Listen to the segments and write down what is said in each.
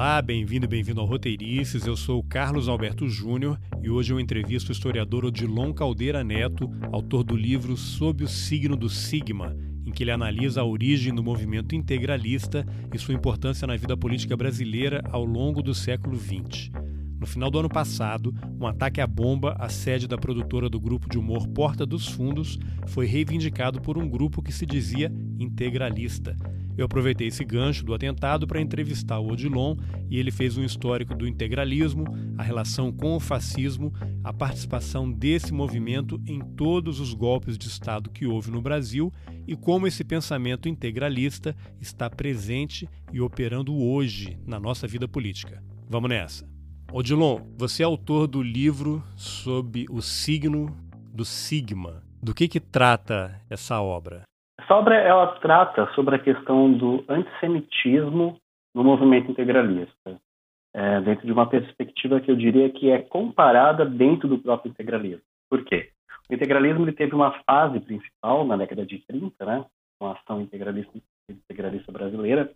Olá, bem-vindo e bem-vindo ao Roteirices. Eu sou Carlos Alberto Júnior e hoje eu entrevisto o historiador Odilon Caldeira Neto, autor do livro Sob o Signo do Sigma, em que ele analisa a origem do movimento integralista e sua importância na vida política brasileira ao longo do século XX. No final do ano passado, um ataque à bomba à sede da produtora do grupo de humor Porta dos Fundos foi reivindicado por um grupo que se dizia integralista. Eu aproveitei esse gancho do atentado para entrevistar o Odilon e ele fez um histórico do integralismo, a relação com o fascismo, a participação desse movimento em todos os golpes de Estado que houve no Brasil e como esse pensamento integralista está presente e operando hoje na nossa vida política. Vamos nessa! Odilon, você é autor do livro sobre o signo do Sigma. Do que, que trata essa obra? Essa obra ela trata sobre a questão do antissemitismo no movimento integralista, é, dentro de uma perspectiva que eu diria que é comparada dentro do próprio integralismo. Por quê? O integralismo ele teve uma fase principal na década de 30, né, com a ação integralista, integralista brasileira,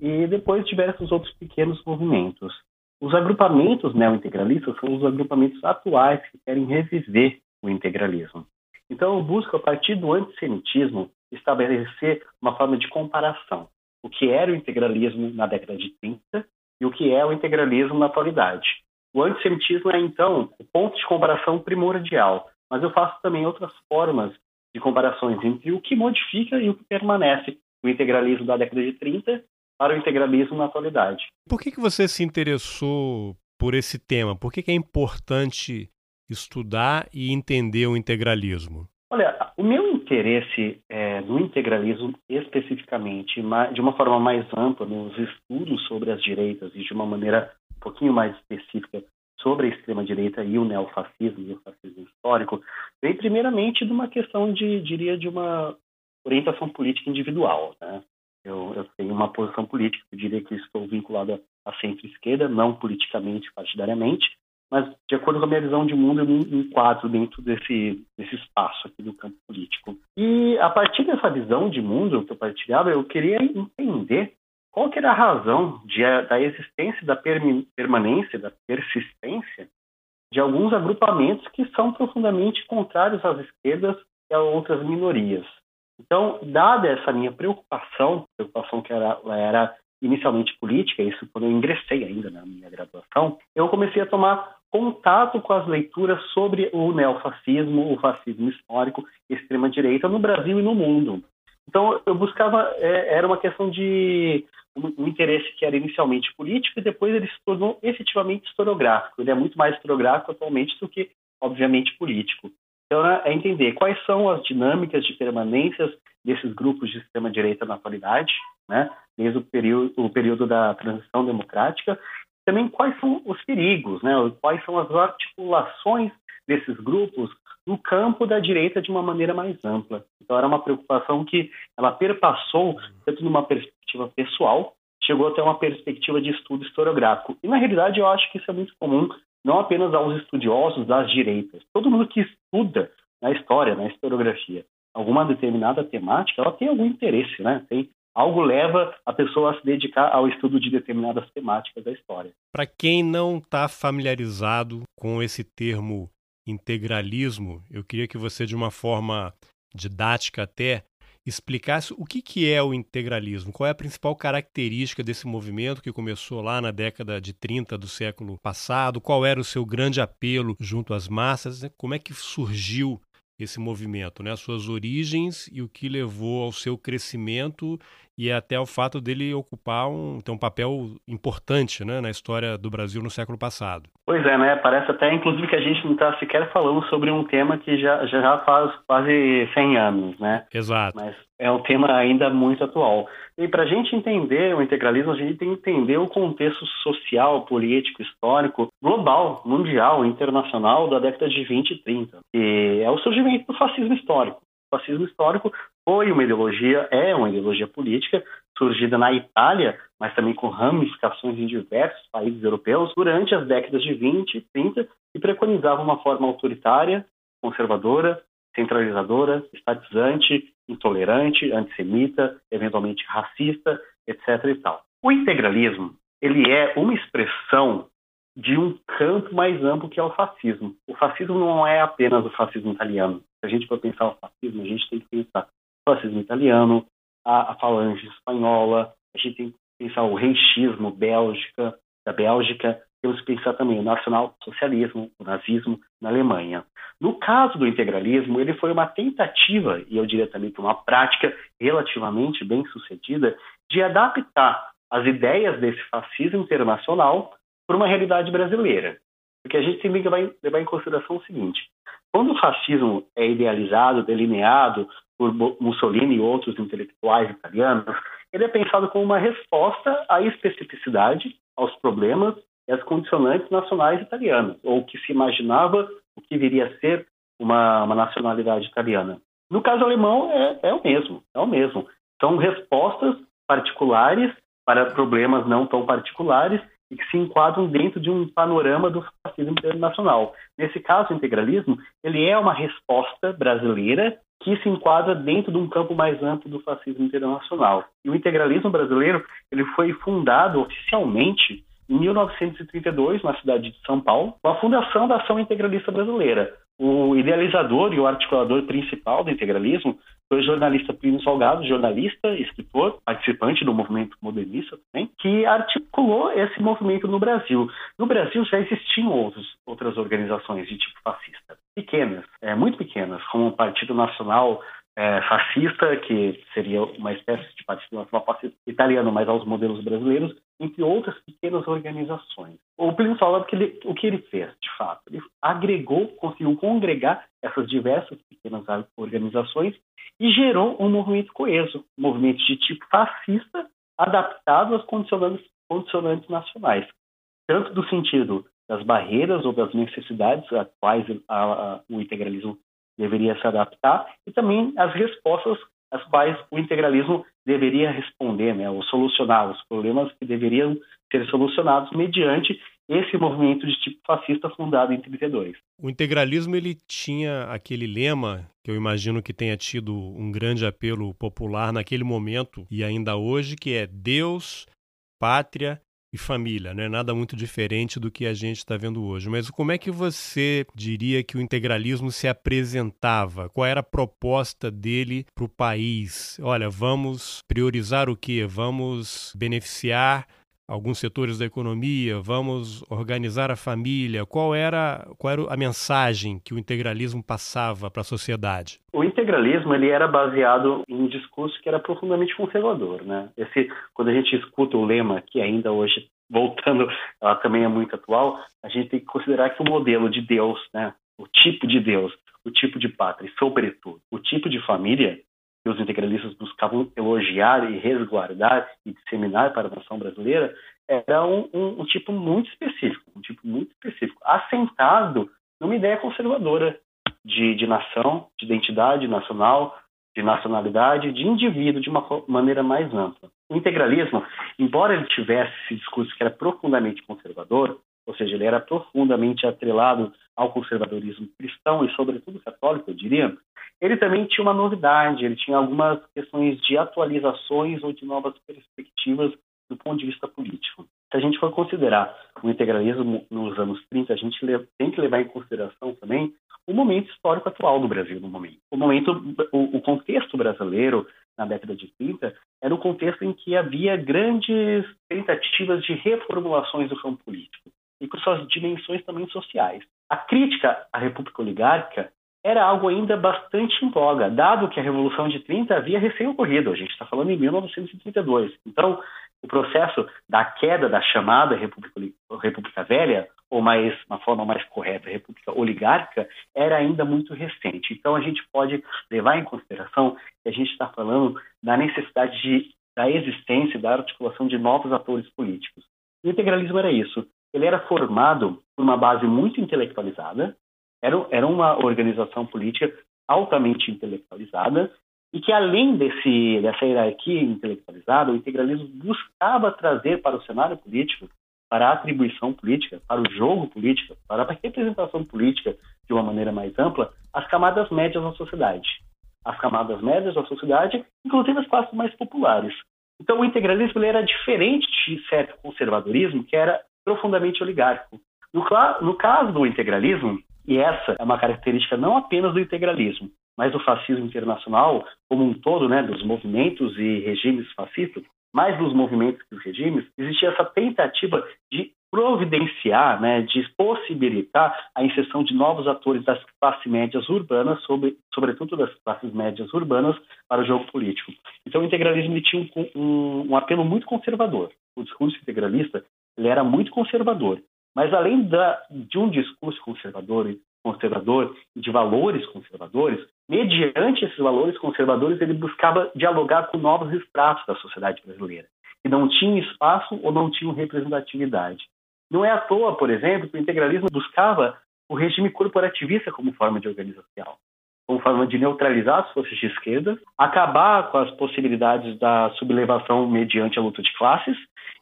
e depois diversos outros pequenos movimentos. Os agrupamentos neo-integralistas são os agrupamentos atuais que querem reviver o integralismo. Então, eu busco, a partir do antissemitismo, estabelecer uma forma de comparação. O que era o integralismo na década de 30 e o que é o integralismo na atualidade. O antissemitismo é, então, o ponto de comparação primordial, mas eu faço também outras formas de comparações entre o que modifica e o que permanece. O integralismo da década de 30 para o integralismo na atualidade. Por que, que você se interessou por esse tema? Por que, que é importante estudar e entender o integralismo? Interesse é, no integralismo especificamente, de uma forma mais ampla, nos estudos sobre as direitas e de uma maneira um pouquinho mais específica sobre a extrema-direita e o neofascismo e o fascismo histórico, vem primeiramente de uma questão de, diria, de uma orientação política individual. Né? Eu, eu, tenho uma posição política, eu diria que estou vinculado à centro-esquerda, não politicamente, partidariamente, mas de acordo com a minha visão de mundo, eu me enquadro dentro desse, desse espaço aqui do campo político. E a partir dessa visão de mundo que eu partilhava, eu queria entender qual que era a razão de, da existência, da permanência, da persistência de alguns agrupamentos que são profundamente contrários às esquerdas e a outras minorias. Então, dada essa minha preocupação, preocupação que era, era inicialmente política, isso quando eu ingressei ainda na minha graduação, eu comecei a tomar contato com as leituras sobre o neofascismo, o fascismo histórico, extrema-direita no Brasil e no mundo. Então, eu buscava, é, era uma questão de um, um, interesse que era inicialmente político e depois ele se tornou efetivamente historiográfico. Ele é muito mais historiográfico atualmente do que, obviamente, político. Então, é entender quais são as dinâmicas de permanências desses grupos de extrema-direita na atualidade, né, desde o período, o período da transição democrática, também quais são os perigos, né, quais são as articulações desses grupos no campo da direita de uma maneira mais ampla. Então, era uma preocupação que ela perpassou tanto numa perspectiva pessoal, chegou até uma perspectiva de estudo historiográfico. E, na realidade, eu acho que isso é muito comum não apenas aos estudiosos das direitas. Todo mundo que estuda na história, na historiografia, alguma determinada temática, ela tem algum interesse, né? Tem algo leva a pessoa a se dedicar ao estudo de determinadas temáticas da história. Para quem não está familiarizado com esse termo integralismo, eu queria que você, de uma forma didática até, explicasse o que, que é o integralismo, qual é a principal característica desse movimento que começou lá na década de 30 do século passado, qual era o seu grande apelo junto às massas, né? como é que surgiu esse movimento, né? as suas origens e o que levou ao seu crescimento e até o fato dele ocupar um, ter um papel importante né, na história do Brasil no século passado. Pois é, né? Parece até, inclusive, que a gente não está sequer falando sobre um tema que já, já faz quase 100 anos, né? Exato. Mas é um tema ainda muito atual. E para a gente entender o integralismo, a gente tem que entender o contexto social, político, histórico, global, mundial, internacional da década de 20 e 30. E é o surgimento do fascismo histórico. O fascismo histórico foi uma ideologia, é uma ideologia política surgida na Itália, mas também com ramificações em diversos países europeus durante as décadas de 20 e 30 e preconizava uma forma autoritária, conservadora, centralizadora, estatizante, intolerante, antissemita, eventualmente racista, etc. E tal. O integralismo ele é uma expressão de um campo mais amplo que é o fascismo. O fascismo não é apenas o fascismo italiano. Se a gente for pensar o fascismo, a gente tem que pensar o fascismo italiano, a, a falange espanhola, a gente tem que pensar o reichismo Bélgica, da Bélgica, temos que pensar também o nacional-socialismo, o nazismo na Alemanha. No caso do integralismo, ele foi uma tentativa, e eu diria também que uma prática relativamente bem sucedida, de adaptar as ideias desse fascismo internacional para uma realidade brasileira. Porque a gente tem que levar em consideração o seguinte: quando o fascismo é idealizado, delineado por Mussolini e outros intelectuais italianos, ele é pensado como uma resposta à especificidade, aos problemas e às condicionantes nacionais italianas, ou que se imaginava o que viria a ser uma, uma nacionalidade italiana. No caso alemão, é, é o mesmo, é o mesmo. São respostas particulares para problemas não tão particulares e que se enquadram dentro de um panorama do fascismo internacional. Nesse caso, o integralismo ele é uma resposta brasileira que se enquadra dentro de um campo mais amplo do fascismo internacional. E o integralismo brasileiro ele foi fundado oficialmente em 1932, na cidade de São Paulo, com a fundação da Ação Integralista Brasileira. O idealizador e o articulador principal do integralismo foi o jornalista Plínio Salgado, jornalista, escritor, participante do movimento modernista também, que articulou esse movimento no Brasil. No Brasil já existiam outros, outras organizações de tipo fascista, pequenas, é, muito pequenas, como o Partido Nacional é, fascista, que seria uma espécie de partido nacional fascista italiano, mas aos modelos brasileiros, entre outras pequenas organizações. O Plínio que ele, o que ele fez, de fato? Ele agregou, conseguiu congregar essas diversas pequenas organizações e gerou um movimento coeso, um movimento de tipo fascista, adaptado às condicionantes, condicionantes nacionais, tanto do sentido das barreiras ou das necessidades a quais a, a, o integralismo deveria se adaptar e também as respostas às quais o integralismo deveria responder, né, ou solucionar os problemas que deveriam ser solucionados mediante esse movimento de tipo fascista fundado em 32. O integralismo ele tinha aquele lema que eu imagino que tenha tido um grande apelo popular naquele momento e ainda hoje, que é Deus, pátria e família, não é nada muito diferente do que a gente está vendo hoje. Mas como é que você diria que o integralismo se apresentava? Qual era a proposta dele para o país? Olha, vamos priorizar o quê? Vamos beneficiar alguns setores da economia, vamos organizar a família. Qual era, qual era a mensagem que o integralismo passava para a sociedade? O integralismo ele era baseado em um discurso que era profundamente conservador, né? Esse, quando a gente escuta o lema que ainda hoje voltando, ela também é muito atual, a gente tem que considerar que o modelo de Deus, né, o tipo de Deus, o tipo de pátria e, sobretudo, o tipo de família que os integralistas buscavam elogiar e resguardar e disseminar para a nação brasileira, era um, um, um, tipo muito específico, um tipo muito específico, assentado numa ideia conservadora de, de nação, de identidade nacional, de nacionalidade, de indivíduo de uma maneira mais ampla. O integralismo, embora ele tivesse esse discurso que era profundamente conservador, ou seja, ele era profundamente atrelado ao conservadorismo cristão e, sobretudo, católico, eu diria, ele também tinha uma novidade, ele tinha algumas questões de atualizações ou de novas perspectivas do ponto de vista político. Se a gente for considerar o integralismo nos anos 30, a gente tem que levar em consideração também o momento histórico atual do Brasil no momento. O momento, o, o contexto brasileiro na década de 30 era um contexto em que havia grandes tentativas de reformulações do campo político e com suas dimensões também sociais. A crítica à República Oligárquica era algo ainda bastante em voga, dado que a Revolução de 30 havia recém-ocorrido. A gente está falando em 1932. Então, o processo da queda da chamada República, República Velha, ou mais uma forma mais correta, República Oligárquica, era ainda muito recente. Então, a gente pode levar em consideração que a gente está falando da necessidade de, da existência, da articulação de novos atores políticos. O integralismo era isso. Ele era formado por uma base muito intelectualizada, era, era uma organização política altamente intelectualizada e que, além desse, dessa hierarquia intelectualizada, o integralismo buscava trazer para o cenário político, para a atribuição política, para o jogo político, para a representação política de uma maneira mais ampla, as camadas médias da sociedade. As camadas médias da sociedade, inclusive as classes mais populares. Então, o integralismo era diferente de certo conservadorismo, que era profundamente oligárquico. No, no caso do integralismo, e essa é uma característica não apenas do integralismo, mas do fascismo internacional como um todo, né, dos movimentos e regimes fascistas, mais dos movimentos que dos regimes, existia essa tentativa de providenciar, né, de possibilitar a inserção de novos atores das classes médias urbanas, sobre, sobretudo das classes médias urbanas, para o jogo político. Então, o integralismo tinha um, um, um apelo muito conservador. O discurso integralista ele era muito conservador. Mas além da, de um discurso conservador, conservador de valores conservadores, mediante esses valores conservadores ele buscava dialogar com novos estratos da sociedade brasileira, que não tinham espaço ou não tinham representatividade. Não é à toa, por exemplo, que o integralismo buscava o regime corporativista como forma de organização, como forma de neutralizar as forças de esquerda, acabar com as possibilidades da sublevação mediante a luta de classes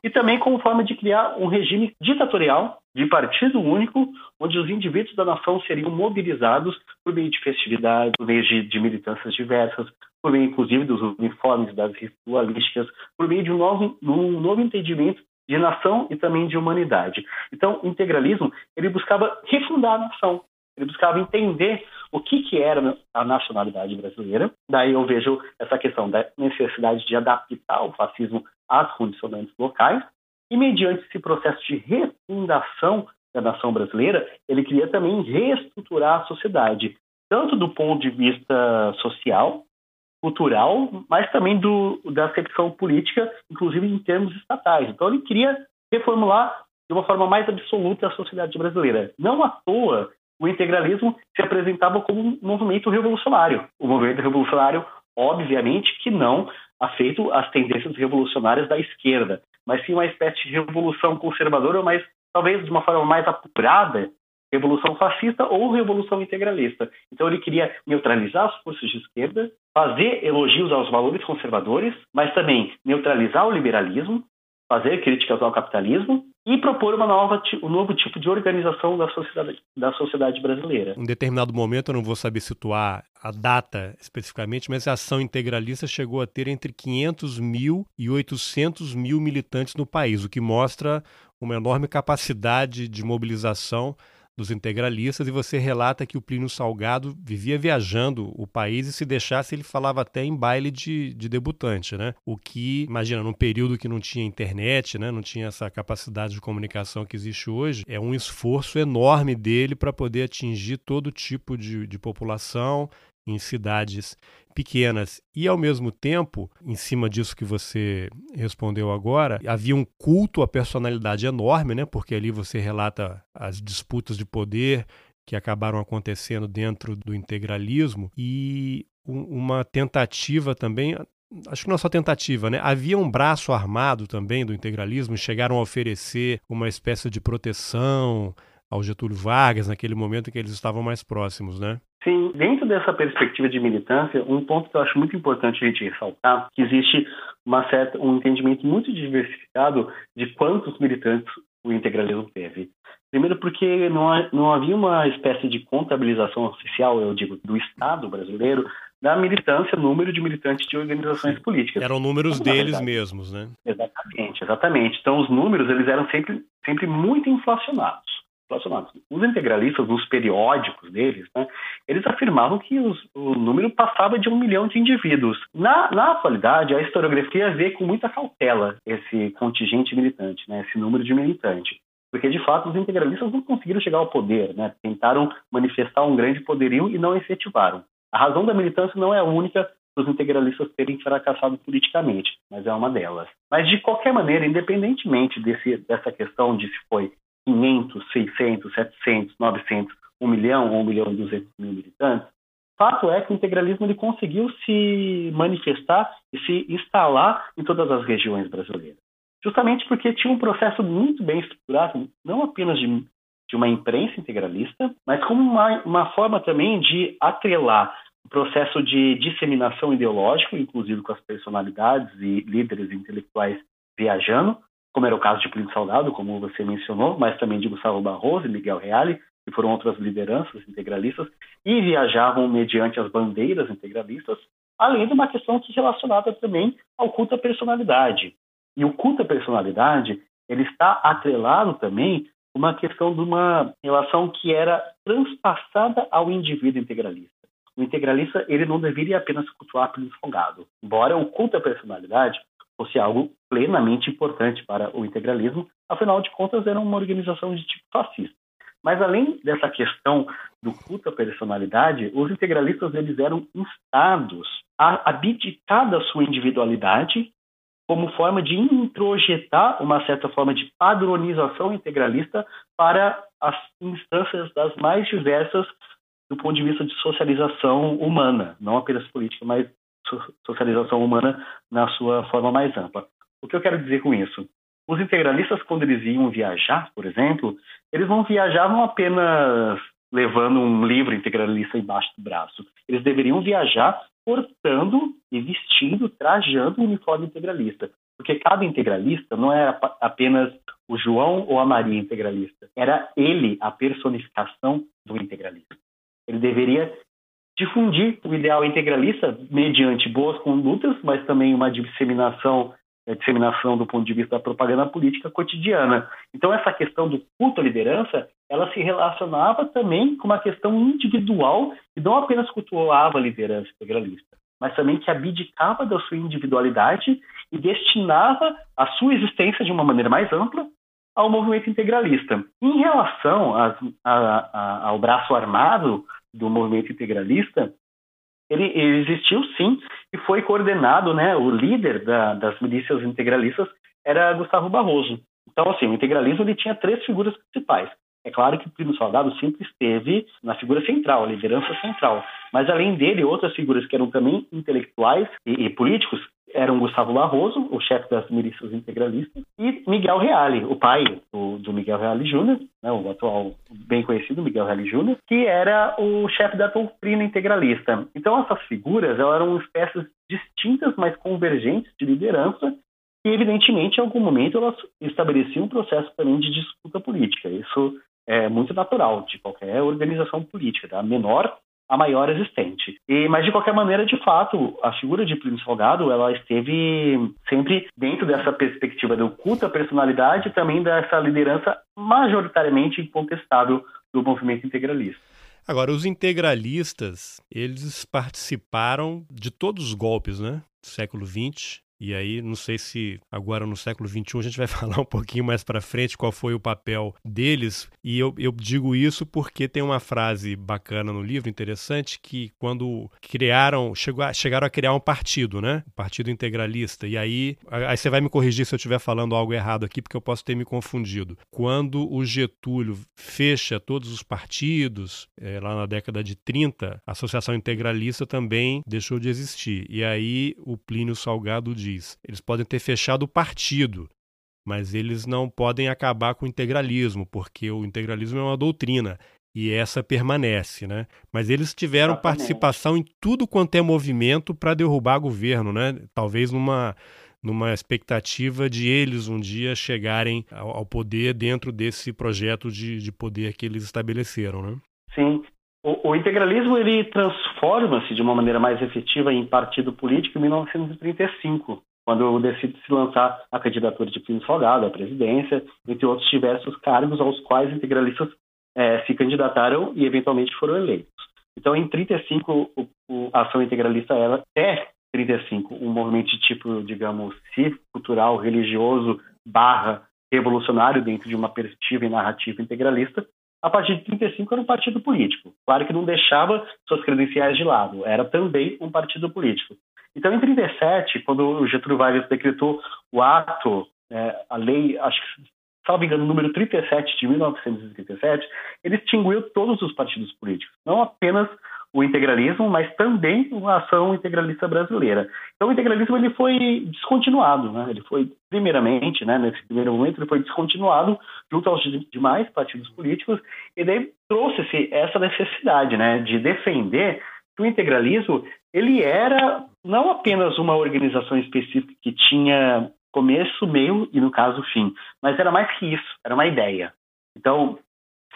e também como forma de criar um regime ditatorial de partido único, onde os indivíduos da nação seriam mobilizados por meio de festividades, por meio de, de militâncias diversas, por meio inclusive dos uniformes, das ritualísticas, por meio de um novo, um novo entendimento de nação e também de humanidade. Então, o integralismo ele buscava refundar a nação, ele buscava entender o que, que era a nacionalidade brasileira. Daí eu vejo essa questão da necessidade de adaptar o fascismo às condicionantes locais. E mediante esse processo de refundação da nação brasileira, ele queria também reestruturar a sociedade, tanto do ponto de vista social, cultural, mas também do, da acepção política, inclusive em termos estatais. Então ele queria reformular de uma forma mais absoluta a sociedade brasileira. Não à toa o integralismo se apresentava como um movimento revolucionário. O movimento revolucionário, obviamente, que não afeito às tendências revolucionárias da esquerda, mas sim uma espécie de revolução conservadora, mas talvez de uma forma mais apurada, revolução fascista ou revolução integralista. Então ele queria neutralizar as forças de esquerda, fazer elogios aos valores conservadores, mas também neutralizar o liberalismo, fazer críticas ao capitalismo e propor uma nova, um novo tipo de organização da sociedade, da sociedade brasileira. Em determinado momento, eu não vou saber situar a data especificamente, mas a ação integralista chegou a ter entre 500 mil e 800 mil militantes no país, o que mostra uma enorme capacidade de mobilização dos integralistas, e você relata que o Plínio Salgado vivia viajando o país e se deixasse ele falava até em baile de, de debutante, né? O que, imagina, num período que não tinha internet, né? Não tinha essa capacidade de comunicação que existe hoje, é um esforço enorme dele para poder atingir todo tipo de, de população em cidades pequenas. E, ao mesmo tempo, em cima disso que você respondeu agora, havia um culto à personalidade enorme, né? porque ali você relata as disputas de poder que acabaram acontecendo dentro do integralismo e uma tentativa também acho que não é só tentativa, né? Havia um braço armado também do integralismo, chegaram a oferecer uma espécie de proteção ao Getúlio Vargas naquele momento em que eles estavam mais próximos, né? Sim, dentro dessa perspectiva de militância, um ponto que eu acho muito importante a gente ressaltar, que existe uma certa, um entendimento muito diversificado de quantos militantes o integralismo teve. Primeiro porque não, não havia uma espécie de contabilização oficial, eu digo, do Estado brasileiro, da militância, número de militantes de organizações políticas. Eram números deles mesmos, né? Exatamente, exatamente. Então os números eles eram sempre, sempre muito inflacionados relacionados. Os integralistas, nos periódicos deles, né, eles afirmavam que os, o número passava de um milhão de indivíduos. Na, na atualidade, a historiografia vê com muita cautela esse contingente militante, né, esse número de militante. porque de fato os integralistas não conseguiram chegar ao poder, né? tentaram manifestar um grande poderio e não efetivaram. A razão da militância não é a única para os integralistas terem fracassado politicamente, mas é uma delas. Mas de qualquer maneira, independentemente desse, dessa questão de se foi 500, 600, 700, 900, 1 milhão ou 1 milhão e 200 mil militantes, fato é que o integralismo ele conseguiu se manifestar e se instalar em todas as regiões brasileiras. Justamente porque tinha um processo muito bem estruturado, não apenas de, de uma imprensa integralista, mas como uma, uma forma também de atrelar o processo de disseminação ideológico, inclusive com as personalidades e líderes intelectuais viajando, como era o caso de Plínio Salgado, como você mencionou, mas também de Gustavo Barroso e Miguel Reale, que foram outras lideranças integralistas, e viajavam mediante as bandeiras integralistas, além de uma questão que relacionada também ao culto à personalidade. E o culto à personalidade, ele está atrelado também uma questão de uma relação que era transpassada ao indivíduo integralista. O integralista ele não deveria apenas cultuar pelo folgado, embora o culto à personalidade fosse algo plenamente importante para o integralismo, afinal de contas era uma organização de tipo fascista. Mas além dessa questão do culto à personalidade, os integralistas eles eram instados a abdicar da sua individualidade como forma de introjetar uma certa forma de padronização integralista para as instâncias das mais diversas do ponto de vista de socialização humana, não apenas política, mas socialização humana na sua forma mais ampla. O que eu quero dizer com isso? Os integralistas, quando eles iam viajar, por exemplo, eles não viajavam apenas levando um livro integralista embaixo do braço. Eles deveriam viajar portando e vestindo, trajando o uniforme integralista. Porque cada integralista não era apenas o João ou a Maria integralista, era ele a personificação do integralismo. Ele deveria difundir o ideal integralista mediante boas condutas, mas também uma disseminação a disseminação do ponto de vista da propaganda política cotidiana. Então, essa questão do culto à liderança, ela se relacionava também com uma questão individual e não apenas cultuava a liderança integralista, mas também que abdicava da sua individualidade e destinava a sua existência de uma maneira mais ampla ao movimento integralista. Em relação a, a, ao braço armado do movimento integralista, ele, ele existiu sim e foi coordenado, né, o líder da, das milícias integralistas era Gustavo Barroso. Então, assim, o integralismo ele tinha três figuras principais. É claro que o Primo Salgado sempre esteve na figura central, a liderança central. Mas, além dele, outras figuras que eram também intelectuais e, e políticos eram Gustavo Barroso, o chefe das milícias integralistas, e Miguel Reale, o pai do, do Miguel Reale Júnior, né, o atual bem conhecido Miguel Reale Júnior, que era o chefe da doutrina integralista. Então essas figuras eram espécies distintas, mas convergentes de liderança, e evidentemente em algum momento elas estabeleciam um processo também de disputa política. Isso é muito natural de qualquer organização política, da menor a maior existente. E, mas, de qualquer maneira, de fato, a figura de Plínio Salgado, ela esteve sempre dentro dessa perspectiva do culto à personalidade e também dessa liderança majoritariamente incontestável do movimento integralista. Agora, os integralistas, eles participaram de todos os golpes, né? Do século XX. E aí, não sei se agora no século XXI a gente vai falar um pouquinho mais para frente qual foi o papel deles. E eu, eu digo isso porque tem uma frase bacana no livro, interessante, que quando criaram, chegou a, chegaram a criar um partido, né? O Partido Integralista. E aí, aí você vai me corrigir se eu estiver falando algo errado aqui, porque eu posso ter me confundido. Quando o Getúlio fecha todos os partidos, é, lá na década de 30, a Associação Integralista também deixou de existir. E aí o Plínio Salgado diz diz. Eles podem ter fechado o partido, mas eles não podem acabar com o integralismo, porque o integralismo é uma doutrina e essa permanece, né? Mas eles tiveram Exatamente. participação em tudo quanto é movimento para derrubar governo, né? Talvez numa numa expectativa de eles um dia chegarem ao, ao poder dentro desse projeto de, de poder que eles estabeleceram, né? Sim. O, o integralismo ele transforma-se de uma maneira mais efetiva em partido político em 1935, quando decide se lançar a candidatura de Plínio Salgado à presidência, entre outros diversos cargos aos quais integralistas é, se candidataram e eventualmente foram eleitos. Então, em 35, o, o, a ação integralista ela é 35 um movimento de tipo, digamos, cívico, cultural, religioso, barra revolucionário dentro de uma perspectiva e narrativa integralista, a partir de 35 era um partido político. Claro que não deixava suas credenciais de lado, era também um partido político. Então, em 37, quando o Getúlio Vargas decretou o ato, é, a lei, acho que, salvo engano, número 37 de 1937, ele extinguiu todos os partidos políticos, não apenas o integralismo, mas também a ação integralista brasileira. Então, o integralismo ele foi descontinuado, né? Ele foi, primeiramente, né, nesse primeiro momento, ele foi descontinuado junto aos demais partidos políticos e daí trouxe-se essa necessidade, né, de defender que o integralismo ele era não apenas uma organização específica que tinha começo, meio e, no caso, fim, mas era mais que isso, era uma ideia. Então,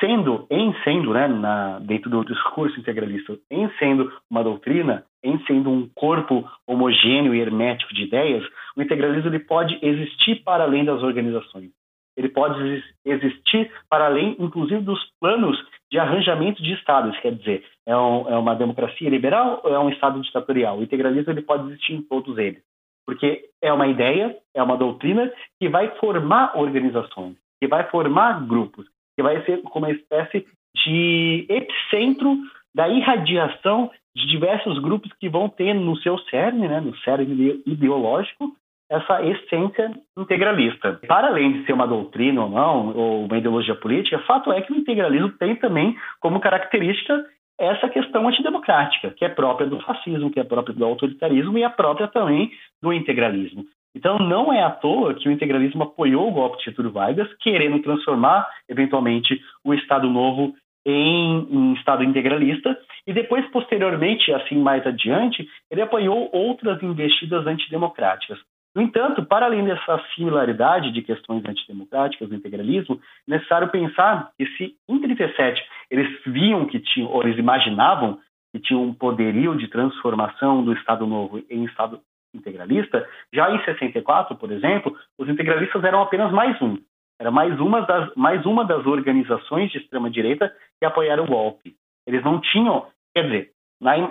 sendo, em sendo, né, na, dentro do discurso integralista, em sendo uma doutrina, em sendo um corpo homogêneo e hermético de ideias, o integralismo ele pode existir para além das organizações. Ele pode existir para além, inclusive, dos planos de arranjamento de estados, quer dizer, é, um, é uma democracia liberal ou é um estado ditatorial? O integralismo ele pode existir em todos eles, porque é uma ideia, é uma doutrina que vai formar organizações, que vai formar grupos, que vai ser como uma espécie de epicentro da irradiação de diversos grupos que vão ter no seu cerne, né, no cerne ideológico, essa essência integralista. Para além de ser uma doutrina ou não, ou uma ideologia política, fato é que o integralismo tem também como característica essa questão antidemocrática, que é própria do fascismo, que é própria do autoritarismo e é própria também do integralismo. Então, não é à toa que o integralismo apoiou o golpe de Getúlio Vargas, querendo transformar, eventualmente, o Estado Novo em, em, Estado integralista, e depois, posteriormente, assim mais adiante, ele apoiou outras investidas antidemocráticas. No entanto, para além dessa similaridade de questões antidemocráticas do integralismo, é necessário pensar que se em 37 eles viam que tinham, ou eles imaginavam que tinham um poderio de transformação do Estado Novo em Estado integralista, já em 64, por exemplo, os integralistas eram apenas mais um. Era mais uma das, mais uma das organizações de extrema-direita que apoiaram o golpe. Eles não tinham, quer dizer,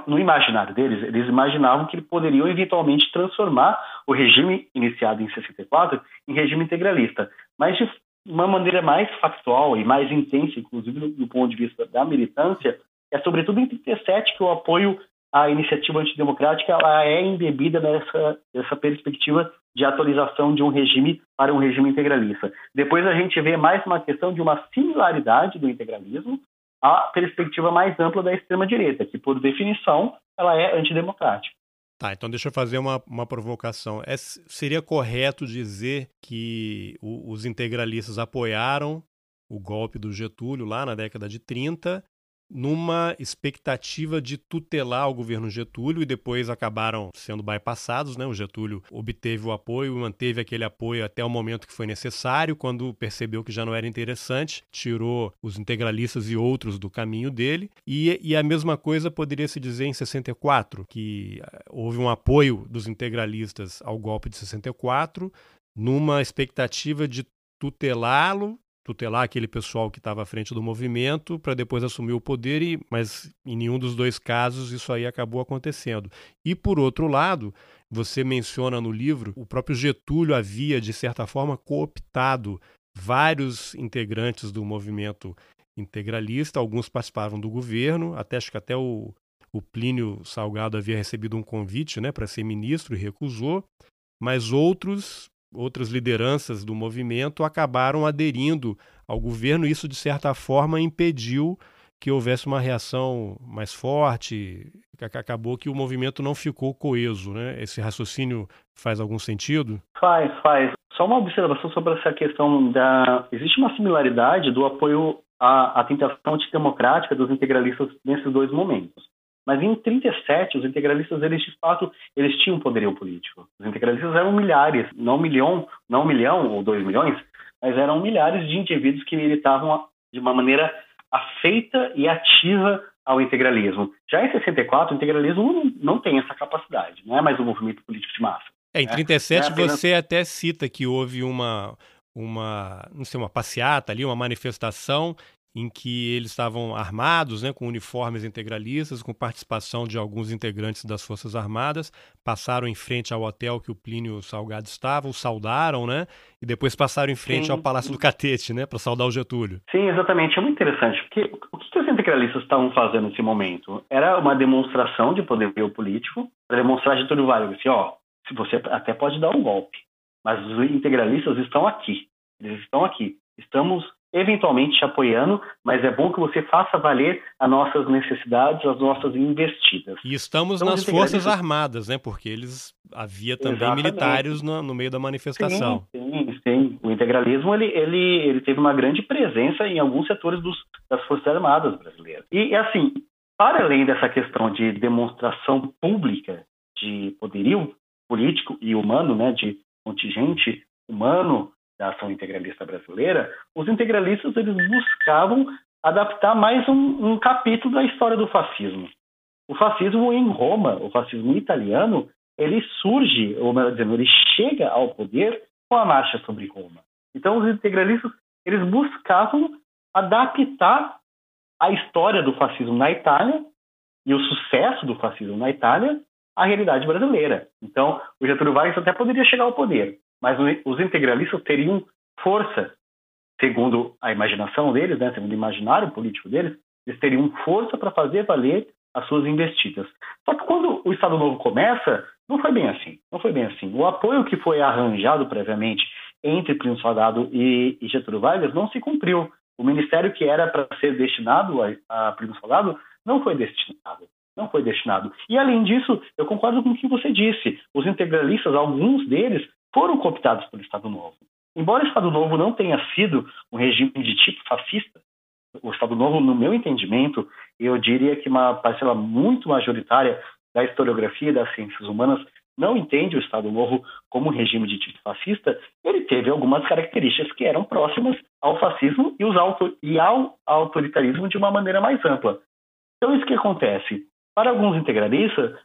no imaginário deles, eles imaginavam que poderiam eventualmente transformar o regime iniciado em 64 em regime integralista, mas de uma maneira mais factual e mais intensa, inclusive do, ponto de vista da militância, é sobretudo em 37 que o apoio à iniciativa antidemocrática ela é embebida nessa, nessa perspectiva de atualização de um regime para um regime integralista. Depois a gente vê mais uma questão de uma similaridade do integralismo a perspectiva mais ampla da extrema-direita, que, por definição, ela é antidemocrática. Tá, então deixa eu fazer uma, uma provocação. É, seria correto dizer que o, os integralistas apoiaram o golpe do Getúlio lá na década de 30 numa expectativa de tutelar o governo Getúlio e depois acabaram sendo bypassados, né? O Getúlio obteve o apoio, manteve aquele apoio até o momento que foi necessário, quando percebeu que já não era interessante, tirou os integralistas e outros do caminho dele. E, e a mesma coisa poderia se dizer em 64, que eh, houve um apoio dos integralistas ao golpe de 64, numa expectativa de tutelá-lo tutelar aquele pessoal que estava à frente do movimento para depois assumir o poder, e, mas em nenhum dos dois casos isso aí acabou acontecendo. E por outro lado, você menciona no livro, o próprio Getúlio havia, de certa forma, cooptado vários integrantes do movimento integralista, alguns participavam do governo, até acho que até o, o Plínio Salgado havia recebido um convite né, para ser ministro e recusou, mas outros outras lideranças do movimento acabaram aderindo ao governo. Isso, de certa forma, impediu que houvesse uma reação mais forte. Acabou que o movimento não ficou coeso. Né? Esse raciocínio faz algum sentido? Faz, faz. Só uma observação sobre essa questão da. Existe uma similaridade do apoio à, à tentação antidemocrática dos integralistas nesses dois momentos. Mas em 37, os integralistas, eles de fato, eles tinham poderio político. Os integralistas eram milhares, não um milhão, não um milhão ou dois milhões, mas eram milhares de indivíduos que militavam de uma maneira afeita e ativa ao integralismo. Já em 64, o integralismo não, tem essa capacidade, não é mais um movimento político de massa. É, em 37 né? é apenas... você até cita que houve uma, uma, não sei, uma passeata ali, uma manifestação em que eles estavam armados, né, com uniformes integralistas, com participação de alguns integrantes das Forças Armadas, passaram em frente ao hotel que o Plínio Salgado estava, o saudaram, né, e depois passaram em frente Sim. ao Palácio do Catete, né, para saudar o Getúlio. Sim, exatamente. É muito interessante, porque o que os integralistas estavam fazendo nesse momento? Era uma demonstração de poder político, para demonstrar a Getúlio Vargas, assim, ó, se você até pode dar um golpe, mas os integralistas estão aqui, eles estão aqui. Estamos eventualmente te apoiando, mas é bom que você faça valer as nossas necessidades, as nossas investidas. E estamos então, nas Forças Armadas, né? Porque eles havia também Exatamente. militares no, no, meio da manifestação. Sim, sim, sim. O integralismo ele, ele, ele teve uma grande presença em alguns setores dos, das Forças Armadas brasileiras. E assim, para além dessa questão de demonstração pública de poderio político e humano, né, de contingente humano da ação integralista brasileira, os integralistas eles buscavam adaptar mais um, um capítulo da história do fascismo. O fascismo em Roma, o fascismo italiano, ele surge, ou melhor dizendo, ele chega ao poder com a marcha sobre Roma. Então, os integralistas eles buscavam adaptar a história do fascismo na Itália e o sucesso do fascismo na Itália à realidade brasileira. Então, o Getúlio Vargas até poderia chegar ao poder, mas os integralistas teriam força, segundo a imaginação deles, né, segundo o imaginário político deles, eles teriam força para fazer valer as suas investidas. Só que quando o Estado Novo começa, não foi bem assim. Não foi bem assim. O apoio que foi arranjado previamente entre Plínio Salgado e, Getúlio Vargas não se cumpriu. O ministério que era para ser destinado a, a Plínio Salgado não foi destinado. Não foi destinado. E além disso, eu concordo com o que você disse. Os integralistas, alguns deles, foram cooptados pelo Estado Novo. Embora o Estado Novo não tenha sido um regime de tipo fascista, o Estado Novo, no meu entendimento, eu diria que uma parcela muito majoritária da historiografia e das ciências humanas não entende o Estado Novo como um regime de tipo fascista, ele teve algumas características que eram próximas ao fascismo e, auto, e ao autoritarismo de uma maneira mais ampla. Então, isso que acontece. Para alguns integralistas,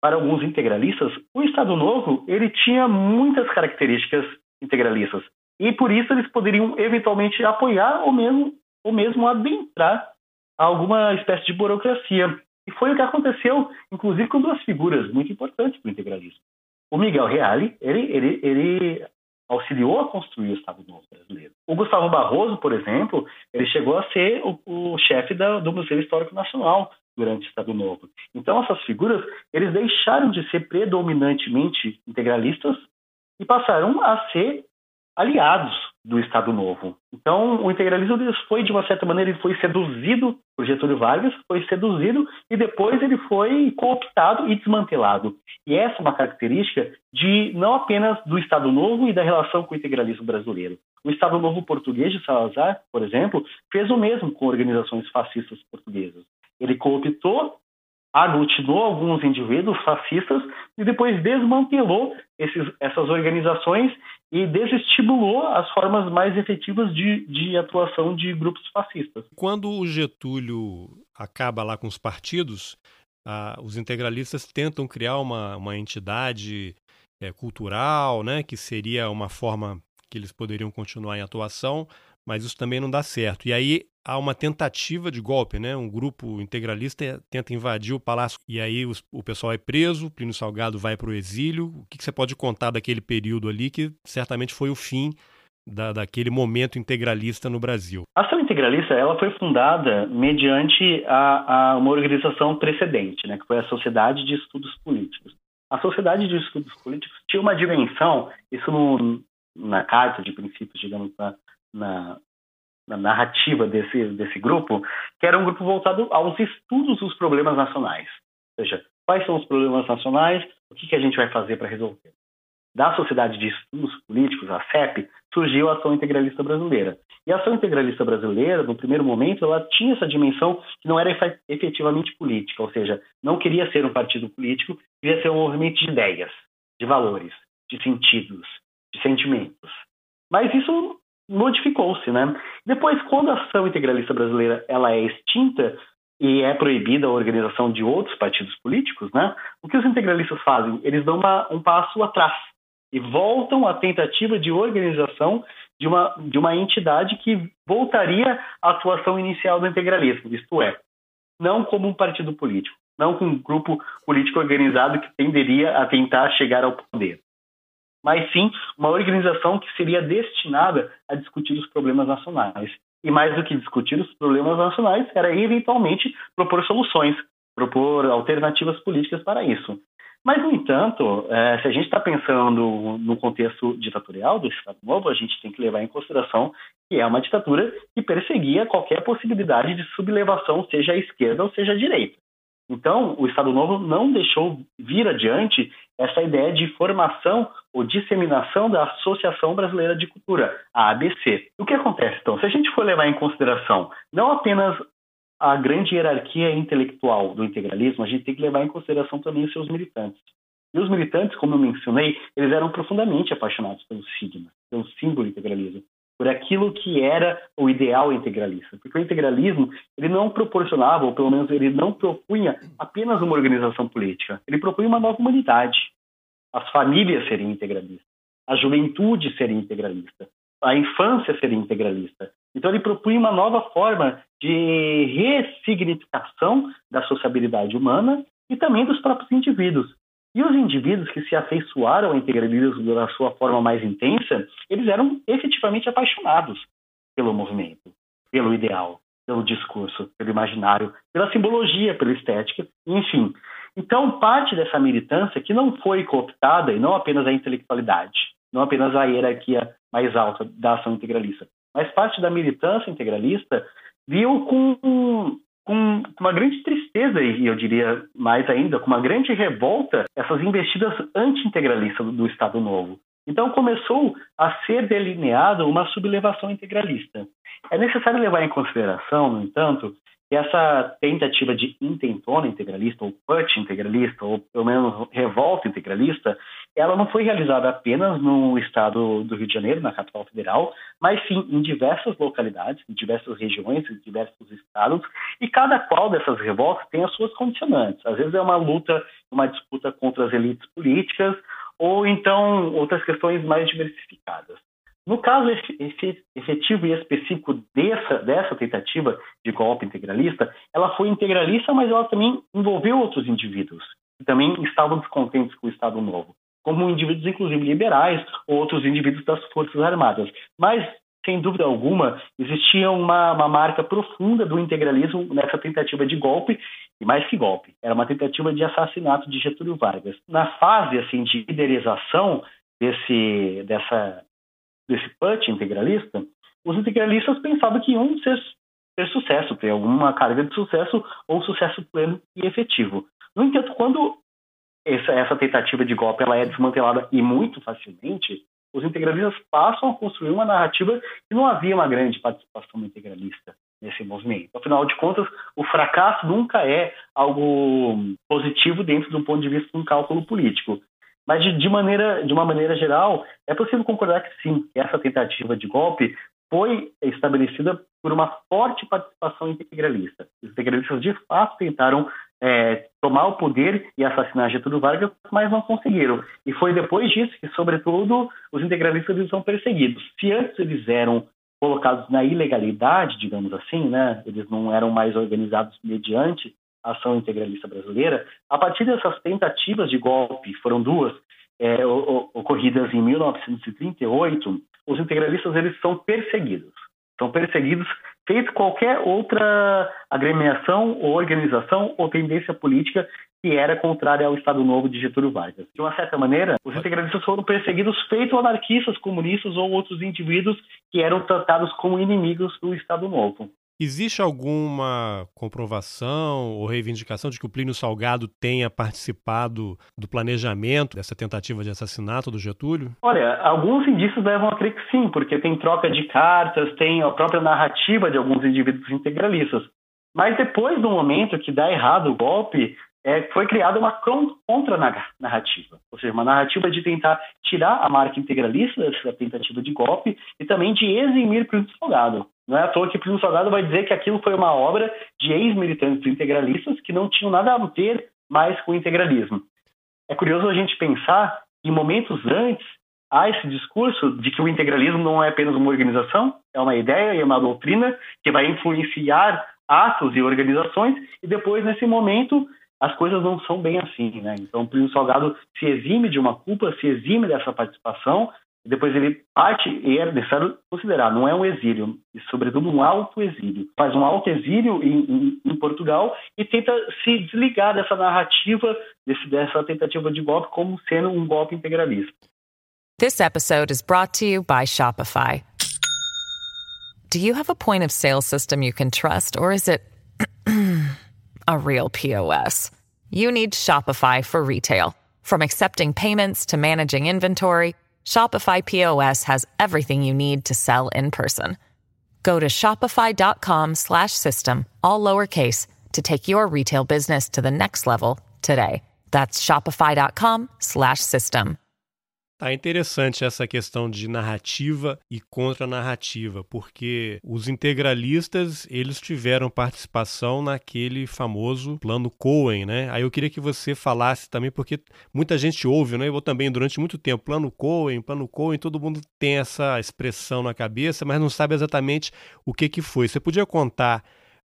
para alguns integralistas, o Estado Novo ele tinha muitas características integralistas e por isso eles poderiam eventualmente apoiar ou mesmo ou mesmo adentrar alguma espécie de burocracia. E foi o que aconteceu, inclusive com duas figuras muito importantes para o integralismo. O Miguel Reale, ele, ele, ele auxiliou a construir o Estado Novo brasileiro. O Gustavo Barroso, por exemplo, ele chegou a ser o, o chefe da, do Museu Histórico Nacional durante o Estado Novo. Então, essas figuras, eles deixaram de ser predominantemente integralistas e passaram a ser aliados do Estado Novo. Então, o integralismo foi, de uma certa maneira, ele foi seduzido por Getúlio Vargas, foi seduzido e depois ele foi cooptado e desmantelado. E essa é uma característica de não apenas do Estado Novo e da relação com o integralismo brasileiro. O Estado Novo português de Salazar, por exemplo, fez o mesmo com organizações fascistas portuguesas. Ele cooptou aglutinou alguns indivíduos fascistas e depois desmantelou esses, essas organizações e desestimulou as formas mais efetivas de, de atuação de grupos fascistas. Quando o Getúlio acaba lá com os partidos, ah, os integralistas tentam criar uma, uma entidade é, cultural, né, que seria uma forma que eles poderiam continuar em atuação, mas isso também não dá certo. E aí há uma tentativa de golpe, né? Um grupo integralista tenta invadir o palácio e aí os, o pessoal é preso, Plínio Salgado vai para o exílio. O que, que, você pode contar daquele período ali que certamente foi o fim da, daquele momento integralista no Brasil? A ação integralista ela foi fundada mediante a, a uma organização precedente, né? Que foi a Sociedade de Estudos Políticos. A Sociedade de Estudos Políticos tinha uma dimensão, isso no, na carta de princípios, digamos, na, na, na narrativa desse, desse grupo, que era um grupo voltado aos estudos dos problemas nacionais. Ou seja, quais são os problemas nacionais, o que, que a gente vai fazer para resolver. Da Sociedade de Estudos Políticos, a CEP, surgiu a Ação Integralista Brasileira. E a Ação Integralista Brasileira, no primeiro momento, ela tinha essa dimensão que não era efetivamente política, ou seja, não queria ser um partido político, queria ser um movimento de ideias, de valores, de sentidos, de sentimentos. Mas isso modificou-se, né? Depois, quando a ação integralista brasileira ela é extinta e é proibida a organização de outros partidos políticos, né? O que os integralistas fazem? Eles dão uma, um passo atrás e voltam à tentativa de organização de uma, de uma entidade que voltaria à atuação inicial do integralismo, isto é, não como um partido político, não como um grupo político organizado que tenderia a tentar chegar ao poder, mas sim uma organização que seria destinada a discutir os problemas nacionais. E mais do que discutir os problemas nacionais, era eventualmente propor soluções, propor alternativas políticas para isso. Mas, no entanto, é, se a gente está pensando no contexto ditatorial do Estado Novo, a gente tem que levar em consideração que é uma ditadura que perseguia qualquer possibilidade de sublevação, seja à esquerda ou seja à direita. Então, o Estado Novo não deixou vir adiante essa ideia de formação ou disseminação da Associação Brasileira de Cultura, a ABC. O que acontece, então? Se a gente for levar em consideração não apenas a grande hierarquia intelectual do integralismo, a gente tem que levar em consideração também os seus militantes. E os militantes, como eu mencionei, eles eram profundamente apaixonados pelo sigma, pelo símbolo integralismo, por aquilo que era o ideal integralista. Porque o integralismo, ele não proporcionava, ou pelo menos ele não propunha apenas uma organização política, ele propunha uma nova humanidade. As famílias seriam integralistas, a juventude seria integralista, a infância seria integralista. Então ele propunha uma nova forma de ressignificação da sociabilidade humana e também dos próprios indivíduos. E os indivíduos que se afeiçoaram ao integralismo da sua forma mais intensa, eles eram efetivamente apaixonados pelo movimento, pelo ideal, pelo discurso, pelo imaginário, pela simbologia, pela estética, enfim. Então, parte dessa militância que não foi cooptada, e não apenas a intelectualidade, não apenas a hierarquia mais alta da ação integralista, mas parte da militância integralista viu com, com uma grande tristeza, e eu diria mais ainda, com uma grande revolta, essas investidas anti-integralistas do Estado Novo. Então começou a ser delineada uma sublevação integralista. É necessário levar em consideração, no entanto, que essa tentativa de intentona integralista, ou put integralista, ou pelo menos revolta integralista, ela não foi realizada apenas no estado do Rio de Janeiro, na capital federal, mas sim em diversas localidades, em diversas regiões, em diversos estados, e cada qual dessas revoltas tem as suas condicionantes. Às vezes é uma luta, uma disputa contra as elites políticas, ou então outras questões mais diversificadas. No caso efetivo e específico dessa, dessa tentativa de golpe integralista, ela foi integralista, mas ela também envolveu outros indivíduos que também estavam descontentes com o Estado Novo, como indivíduos, inclusive, liberais ou outros indivíduos das Forças Armadas. Mas, sem dúvida alguma, existia uma, uma marca profunda do integralismo nessa tentativa de golpe, e mais que golpe, era uma tentativa de assassinato de Getúlio Vargas. Na fase assim de liderização desse, dessa desse punch integralista, os integralistas pensavam que iam ser, ter sucesso, ter alguma carga de sucesso ou sucesso pleno e efetivo. No entanto, quando essa, essa tentativa de golpe ela é desmantelada e muito facilmente, os integralistas passam a construir uma narrativa que não havia uma grande participação integralista nesse movimento. Afinal de contas, o fracasso nunca é algo positivo dentro do ponto de vista de um cálculo político. Mas, de, de, maneira, de uma maneira geral, é possível concordar que sim, essa tentativa de golpe foi estabelecida por uma forte participação integralista. Os integralistas, de fato, tentaram é, tomar o poder e assassinar Getúlio Vargas, mas não conseguiram. E foi depois disso que, sobretudo, os integralistas são perseguidos. Se antes eles eram colocados na ilegalidade, digamos assim, né, eles não eram mais organizados mediante ação integralista brasileira, a partir dessas tentativas de golpe, foram duas, é, ocorridas em 1938, os integralistas eles são perseguidos. São perseguidos feito qualquer outra agremiação ou organização ou tendência política que era contrária ao Estado Novo de Getúlio Vargas. De uma certa maneira, os integralistas foram perseguidos feito anarquistas, comunistas ou outros indivíduos que eram tratados como inimigos do Estado Novo. Existe alguma comprovação ou reivindicação de que o Plínio Salgado tenha participado do planejamento dessa tentativa de assassinato do Getúlio? Olha, alguns indícios levam a crer que sim, porque tem troca de cartas, tem a própria narrativa de alguns indivíduos integralistas. Mas depois do momento que dá errado o golpe, é, foi criada uma contra-narrativa, ou seja, uma narrativa de tentar tirar a marca integralista dessa tentativa de golpe e também de eximir Plínio Salgado. Não é à toa que Plínio Salgado vai dizer que aquilo foi uma obra de ex-militantes integralistas que não tinham nada a ver mais com o integralismo. É curioso a gente pensar que, momentos antes, há esse discurso de que o integralismo não é apenas uma organização, é uma ideia e uma doutrina que vai influenciar atos e organizações, e depois, nesse momento, as coisas não são bem assim, né? Então, o Plínio Salgado se exime de uma culpa, se exime dessa participação, depois ele parte, e é necessário considerar, não é um exílio, e sobretudo um auto-exílio. Faz um auto-exílio em, em, em, Portugal e tenta se desligar dessa narrativa, desse, dessa tentativa de golpe como sendo um golpe integralista. This episode is brought to you by Shopify. Do you have a point of sale system you can trust, or is it a real POS? You need Shopify for retail. From accepting payments to managing inventory, Shopify POS has everything you need to sell in person. Go to shopify.com/system all lowercase to take your retail business to the next level today. That's shopify.com/system. Tá interessante essa questão de narrativa e contra-narrativa, porque os integralistas, eles tiveram participação naquele famoso plano Cohen, né? Aí eu queria que você falasse também, porque muita gente ouve, né? Eu também durante muito tempo, plano Cohen, plano Cohen, todo mundo tem essa expressão na cabeça, mas não sabe exatamente o que que foi. Você podia contar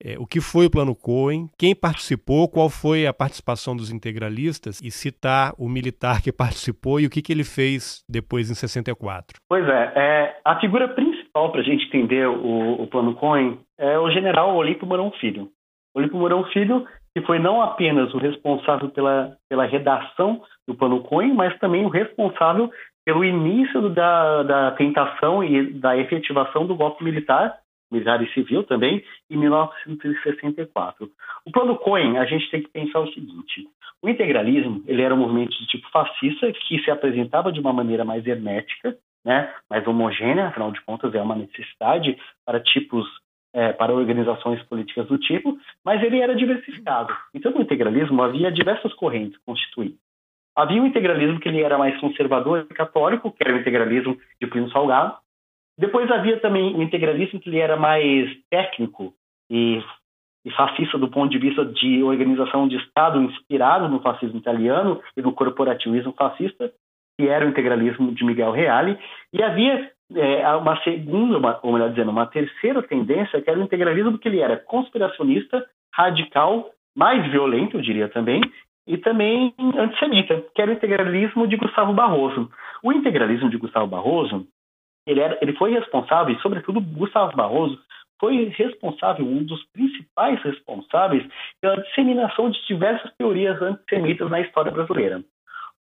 é, o que foi o Plano Cohen, quem participou, qual foi a participação dos integralistas e citar o militar que participou e o que, que ele fez depois em 64. Pois é, é a figura principal para a gente entender o, o, Plano Cohen é o general Olímpio Mourão Filho. Olímpio Mourão Filho, que foi não apenas o responsável pela, pela redação do Plano Cohen, mas também o responsável pelo início da, da tentação e da efetivação do golpe militar militar e civil também, em 1964. O plano Cohen, a gente tem que pensar o seguinte: o integralismo ele era um movimento de tipo fascista que se apresentava de uma maneira mais hermética, né, mais homogênea, afinal de contas é uma necessidade para tipos é, para organizações políticas do tipo, mas ele era diversificado. Então, no integralismo havia diversas correntes constituídas. Havia o integralismo que ele era mais conservador e católico, que era o integralismo de Plínio Salgado, depois havia também o integralismo que ele era mais técnico e, e fascista do ponto de vista de organização de Estado inspirado no fascismo italiano e no corporativismo fascista, que era o integralismo de Miguel Reale, e havia é, uma segunda, uma, ou melhor dizendo, uma terceira tendência, que era o integralismo que ele era conspiracionista, radical, mais violento, eu diria também, e também antissemita, que era o integralismo de Gustavo Barroso. O integralismo de Gustavo Barroso ele, era, ele foi responsável, e sobretudo Gustavo Barroso, foi responsável, um dos principais responsáveis pela disseminação de diversas teorias antissemitas na história brasileira.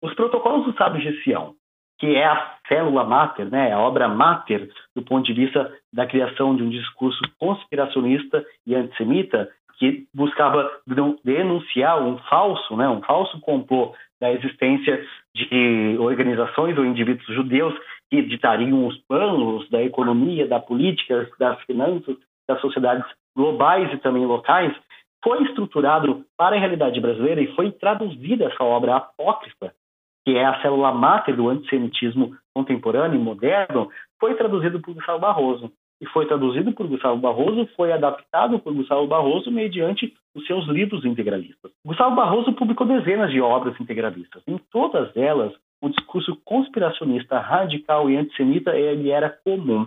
Os protocolos do Sábio de Sião, que é a célula máter, né, a obra máter do ponto de vista da criação de um discurso conspiracionista e antissemita, que buscava denunciar um falso, né, um falso complô da existência de organizações ou indivíduos judeus que ditariam os planos da economia, da política, das finanças, das sociedades globais e também locais, foi estruturado para a realidade brasileira e foi traduzida essa obra apócrifa, que é a célula máter do antissemitismo contemporâneo e moderno, foi traduzido por Gustavo Barroso. E foi traduzido por Gustavo Barroso, foi adaptado por Gustavo Barroso mediante os seus livros integralistas. Gustavo Barroso publicou dezenas de obras integralistas. Em todas elas, o discurso conspiracionista radical e antissemita ele era comum.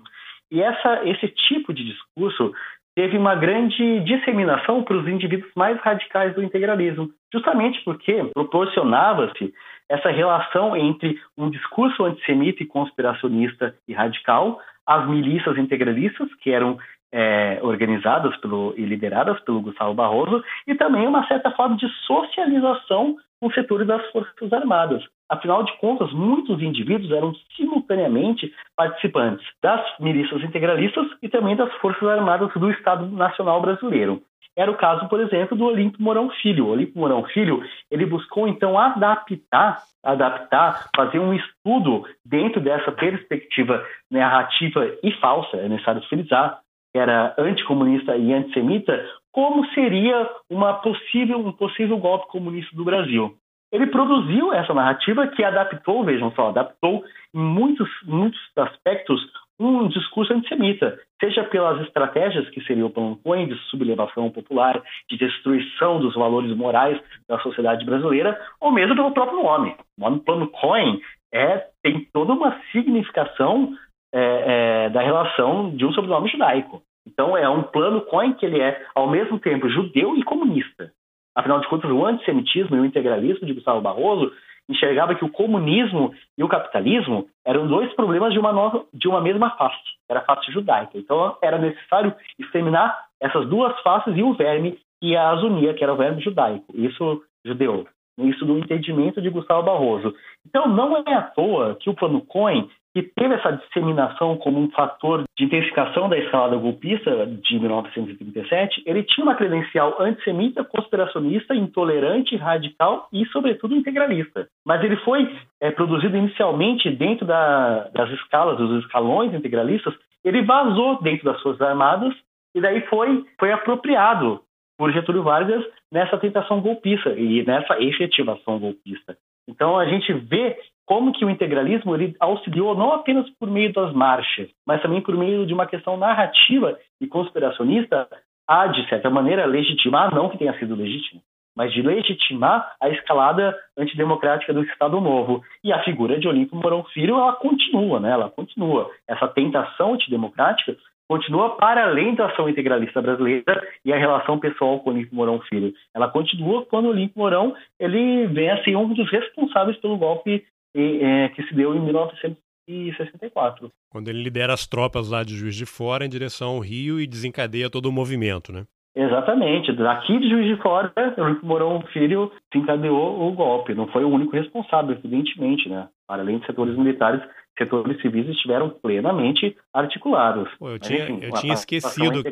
E essa, esse tipo de discurso teve uma grande disseminação para os indivíduos mais radicais do integralismo, justamente porque proporcionava-se essa relação entre um discurso antissemita e conspiracionista e radical, as milícias integralistas, que eram é, organizadas pelo, e lideradas pelo Gustavo Barroso, e também uma certa forma de socialização com setores das Forças Armadas. Afinal de contas, muitos indivíduos eram simultaneamente participantes das milícias integralistas e também das Forças Armadas do Estado Nacional Brasileiro. Era o caso, por exemplo, do Olímpio Mourão Filho. O Olímpio Mourão Filho, ele buscou então adaptar, adaptar, fazer um estudo dentro dessa perspectiva narrativa e falsa, é necessário frisar, era anticomunista e antissemita, como seria uma possível, um possível golpe comunista do Brasil ele produziu essa narrativa que adaptou, vejam só, adaptou em muitos, muitos aspectos um discurso antissemita, seja pelas estratégias que seria o plano Cohen de sublevação popular, de destruição dos valores morais da sociedade brasileira, ou mesmo pelo próprio nome. O nome plano Cohen é, tem toda uma significação é, é, da relação de um sobrenome judaico. Então é um plano Cohen que ele é ao mesmo tempo judeu e comunista. Afinal de contas, o antissemitismo e o integralismo de Gustavo Barroso enxergava que o comunismo e o capitalismo eram dois problemas de uma, nova, de uma mesma face, era a face judaica. Então era necessário exterminar essas duas faces e o verme que as unia, que era o verme judaico, isso judeu. Isso do entendimento de Gustavo Barroso. Então não é à toa que o plano Cohen que teve essa disseminação como um fator de intensificação da escalada golpista de 1937, ele tinha uma credencial antissemita, conspiracionista, intolerante, radical e, sobretudo, integralista. Mas ele foi é, produzido inicialmente dentro da, das escalas, dos escalões integralistas, ele vazou dentro das Forças Armadas e daí foi, foi apropriado por Getúlio Vargas nessa tentação golpista e nessa efetivação golpista. Então a gente vê como que o integralismo ele auxiliou não apenas por meio das marchas, mas também por meio de uma questão narrativa e conspiracionista a, de certa maneira, legitimar, não que tenha sido legítimo, mas de legitimar a escalada antidemocrática do Estado Novo. E a figura de Olímpio Mourão Filho, ela continua, né? Ela continua. Essa tentação antidemocrática continua para além da ação integralista brasileira e a relação pessoal com Olímpio Mourão Filho. Ela continua quando Olímpio Mourão ele vem a ser um dos responsáveis pelo golpe é, que se deu em 1964. Quando ele lidera as tropas lá de Juiz de Fora em direção ao Rio e desencadeia todo o movimento, né? Exatamente. Daqui de Juiz de Fora, Henrique Mourão Filho desencadeou o golpe. Não foi o único responsável, evidentemente, né? Para além de setores militares, setores civis estiveram plenamente articulados. Pô, eu tinha, enfim, eu tinha esquecido.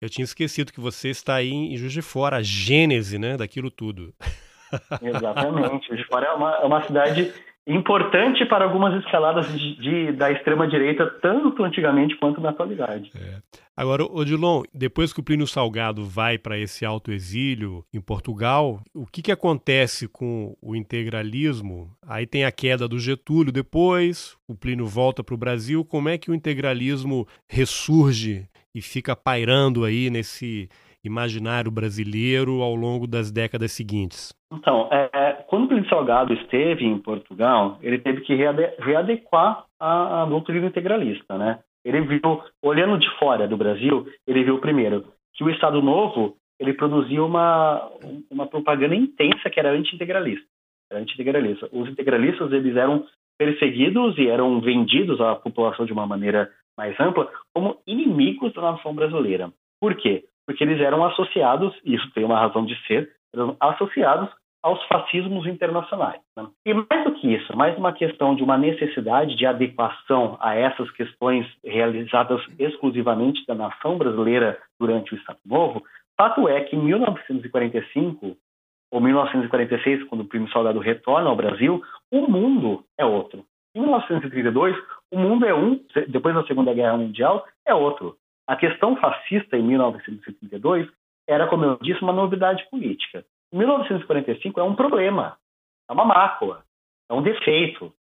Eu tinha esquecido que você está aí em Juiz de Fora, a gênese, né, daquilo tudo. Exatamente. Juiz de Fora é uma, é uma cidade importante para algumas escaladas de, de da extrema-direita, tanto antigamente quanto na atualidade. É. Agora, Odilon, depois que o Plínio Salgado vai para esse alto exílio em Portugal, o que, que acontece com o integralismo? Aí tem a queda do Getúlio depois, o Plínio volta para o Brasil. Como é que o integralismo ressurge e fica pairando aí nesse imaginário brasileiro ao longo das décadas seguintes? Então, é, é quando o Plínio Salgado esteve em Portugal, ele teve que reade readequar a, a doutrina integralista, né? Ele viu, olhando de fora do Brasil, ele viu primeiro que o Estado Novo ele produzia uma, uma propaganda intensa que era anti-integralista. Anti-integralista. Os integralistas eles eram perseguidos e eram vendidos à população de uma maneira mais ampla como inimigos da nação brasileira. Por quê? Porque eles eram associados, e isso tem uma razão de ser, associados aos fascismos internacionais. Né? E mais do que isso, mais uma questão de uma necessidade de adequação a essas questões realizadas exclusivamente da nação brasileira durante o Estado Novo, fato é que em 1945 ou 1946, quando o Primo Salgado retorna ao Brasil, o mundo é outro. Em 1932, o mundo é um, depois da Segunda Guerra Mundial, é outro. A questão fascista em 1932 era, como eu disse, uma novidade política. 1945 é um problema, é uma mácula, é um defeito,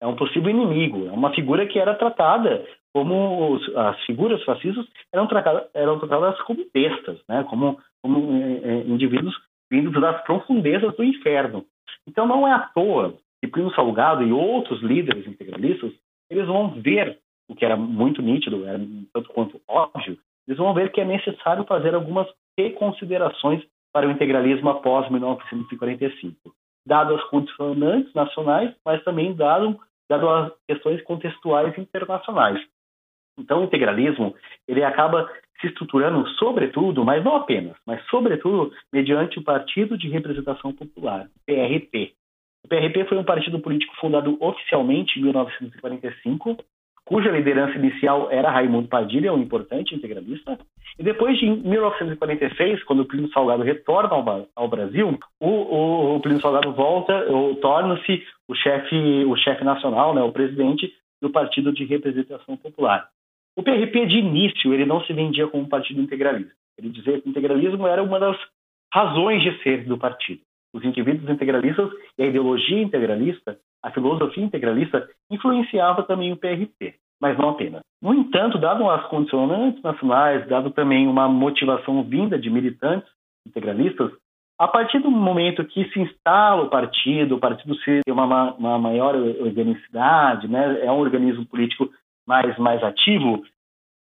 é um possível inimigo, é uma figura que era tratada como os, as figuras fascistas eram tratadas, eram tratadas como bestas, né? como, como é, indivíduos vindos das profundezas do inferno. Então não é à toa que Primo Salgado e outros líderes integralistas eles vão ver o que era muito nítido, era tanto quanto óbvio, eles vão ver que é necessário fazer algumas reconsiderações para o integralismo após 1945, dado as condicionantes nacionais, mas também dado, dado as questões contextuais internacionais. Então, o integralismo ele acaba se estruturando, sobretudo, mas não apenas, mas sobretudo mediante o Partido de Representação Popular, PRP. O PRP foi um partido político fundado oficialmente em 1945 cuja liderança inicial era Raimundo Padilha, um importante integralista. E depois de 1946, quando o Plínio Salgado retorna ao, ao Brasil, o, o, o, Plínio Salgado volta, torna-se o chefe o chefe nacional, né, o presidente do Partido de Representação Popular. O PRP, de início, ele não se vendia como um partido integralista. Ele dizia que o integralismo era uma das razões de ser do partido. Os indivíduos integralistas e a ideologia integralista a filosofia integralista influenciava também o PRP, mas não apenas. No entanto, dado as condicionantes nacionais, dado também uma motivação vinda de militantes integralistas, A partir do momento que se instala o partido, o partido se tem uma, uma maior organicidade, né, é um organismo político mais, mais ativo,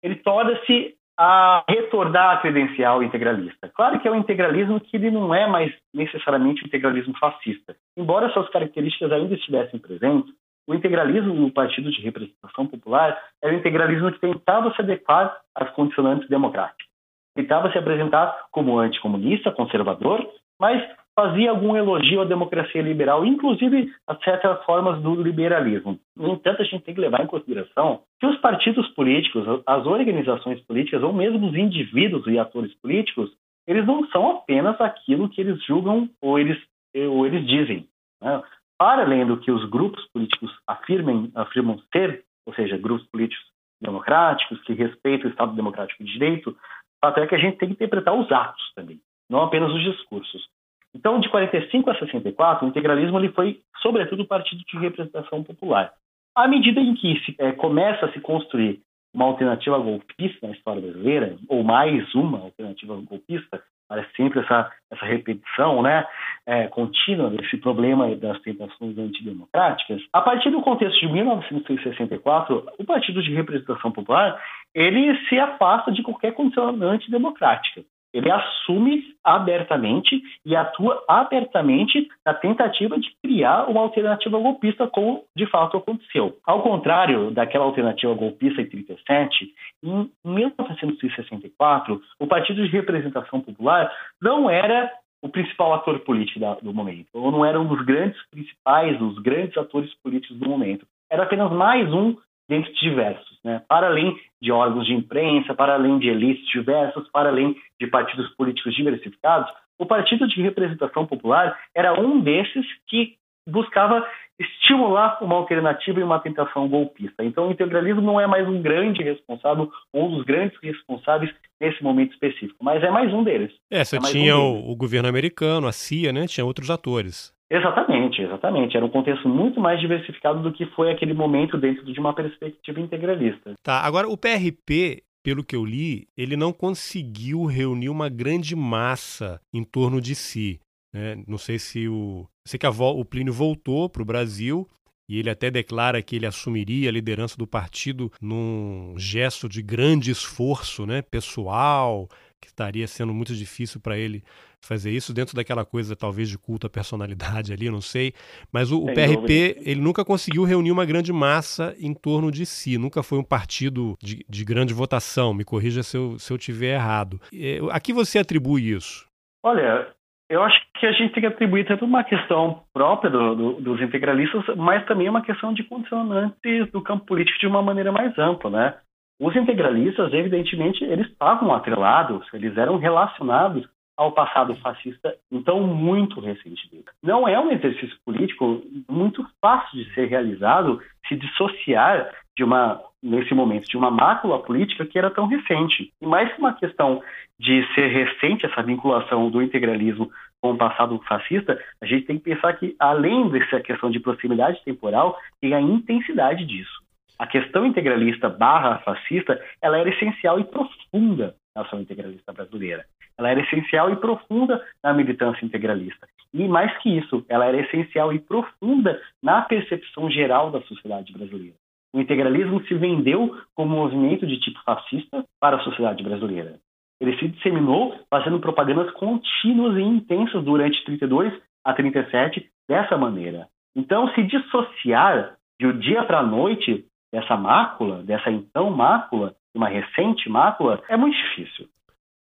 ele torna-se a retornar a credencial integralista. Claro que é um integralismo que ele não é mais necessariamente um integralismo fascista. Embora suas características ainda estivessem presentes, o integralismo no Partido de Representação Popular era um integralismo que tentava se adequar às condicionantes democráticas. Tentava se apresentar como anticomunista, conservador, mas fazia algum elogio à democracia liberal, inclusive a certas formas do liberalismo. No entanto, a gente tem que levar em consideração que os partidos políticos, as organizações políticas, ou mesmo os indivíduos e atores políticos, eles não são apenas aquilo que eles julgam ou eles, ou eles dizem. Né? Para além do que os grupos políticos afirmem, afirmam ser, ou seja, grupos políticos democráticos, que respeitam o Estado Democrático de Direito, até que a gente tem que interpretar os atos também, não apenas os discursos. Então, de 45 a 64, o integralismo ele foi, sobretudo, partido de representação popular. À medida em que se, é, começa a se construir uma alternativa golpista na história brasileira, ou mais uma alternativa golpista, parece sempre essa, essa repetição né, é, contínua desse problema das tentações antidemocráticas. A partir do contexto de 1964, o Partido de Representação Popular ele se afasta de qualquer condição antidemocrática. Ele assume abertamente e atua abertamente na tentativa de criar uma alternativa golpista, como de fato aconteceu. Ao contrário daquela alternativa golpista em 37, em 1964, o Partido de Representação Popular não era o principal ator político do momento, ou não era um dos grandes principais, dos grandes atores políticos do momento. Era apenas mais um dentre diversos, né? para além de órgãos de imprensa, para além de elites diversas, para além de partidos políticos diversificados, o Partido de Representação Popular era um desses que buscava estimular uma alternativa e uma tentação golpista. Então, o integralismo não é mais um grande responsável, um dos grandes responsáveis nesse momento específico, mas é mais um deles. É, você é tinha um o governo americano, a CIA, né? Tinha outros atores. Exatamente, exatamente. Era um contexto muito mais diversificado do que foi aquele momento dentro de uma perspectiva integralista. Tá, agora o PRP, pelo que eu li, ele não conseguiu reunir uma grande massa em torno de si. Né? Não sei se o. Sei que a, o Plínio voltou para o Brasil e ele até declara que ele assumiria a liderança do partido num gesto de grande esforço né, pessoal, que estaria sendo muito difícil para ele fazer isso dentro daquela coisa talvez de culto à personalidade ali, não sei. Mas o, o PRP, dúvida. ele nunca conseguiu reunir uma grande massa em torno de si, nunca foi um partido de, de grande votação. Me corrija se eu, se eu tiver errado. É, a que você atribui isso? Olha, eu acho que a gente tem que atribuir tanto uma questão própria do, do, dos integralistas, mas também uma questão de condicionantes do campo político de uma maneira mais ampla, né? Os integralistas, evidentemente, eles estavam atrelados, eles eram relacionados ao passado fascista, então muito recentemente. Não é um exercício político muito fácil de ser realizado se dissociar de uma nesse momento de uma mácula política que era tão recente. E mais que uma questão de ser recente essa vinculação do integralismo com o passado fascista, a gente tem que pensar que além dessa questão de proximidade temporal, tem a intensidade disso. A questão integralista barra fascista, ela era essencial e profunda na ação integralista brasileira. Ela era essencial e profunda na militância integralista. E mais que isso, ela era essencial e profunda na percepção geral da sociedade brasileira. O integralismo se vendeu como um movimento de tipo fascista para a sociedade brasileira. Ele se disseminou fazendo propagandas contínuas e intensas durante 32 a 37 dessa maneira. Então, se dissociar de um dia para a noite dessa mácula, dessa então mácula, uma recente mácula, é muito difícil.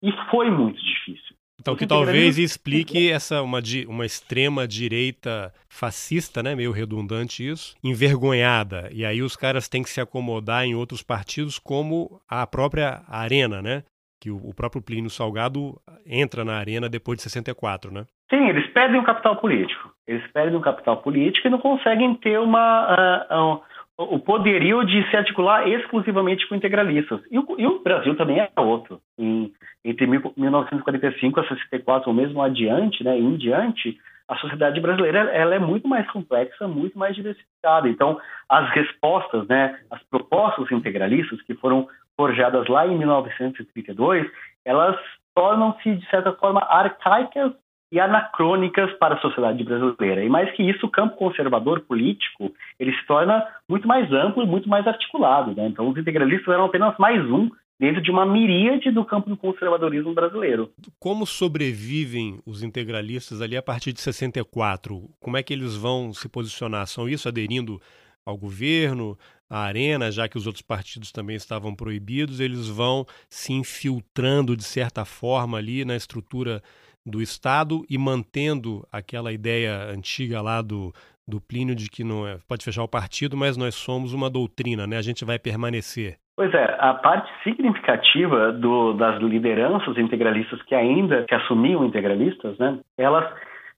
E foi muito difícil. Então, que talvez explique essa uma, uma extrema direita fascista, né, meio redundante isso, envergonhada. E aí os caras têm que se acomodar em outros partidos, como a própria Arena, né? Que o, o próprio Plínio Salgado entra na Arena depois de 64, né? Sim, eles perdem o capital político. Eles perdem o capital político e não conseguem ter uma. Uh, uh, o poderio de se articular exclusivamente com integralistas. E o, e o Brasil também é outro. Em, entre 1945 a 64, ou mesmo adiante, né, em diante, a sociedade brasileira ela é muito mais complexa, muito mais diversificada. Então, as respostas, né, as propostas integralistas que foram forjadas lá em 1932, elas tornam-se, de certa forma, arcaicas e anacrônicas para a sociedade brasileira. E mais que isso, o campo conservador político ele se torna muito mais amplo e muito mais articulado. Né? Então, os integralistas eram apenas mais um dentro de uma miríade do campo do conservadorismo brasileiro. Como sobrevivem os integralistas ali a partir de 64? Como é que eles vão se posicionar? São isso aderindo ao governo, à arena, já que os outros partidos também estavam proibidos, eles vão se infiltrando de certa forma ali na estrutura do Estado e mantendo aquela ideia antiga lá do, do Plínio de que não é, pode fechar o partido, mas nós somos uma doutrina, né? A gente vai permanecer. Pois é, a parte significativa do, das lideranças integralistas que ainda que assumiam integralistas, né, elas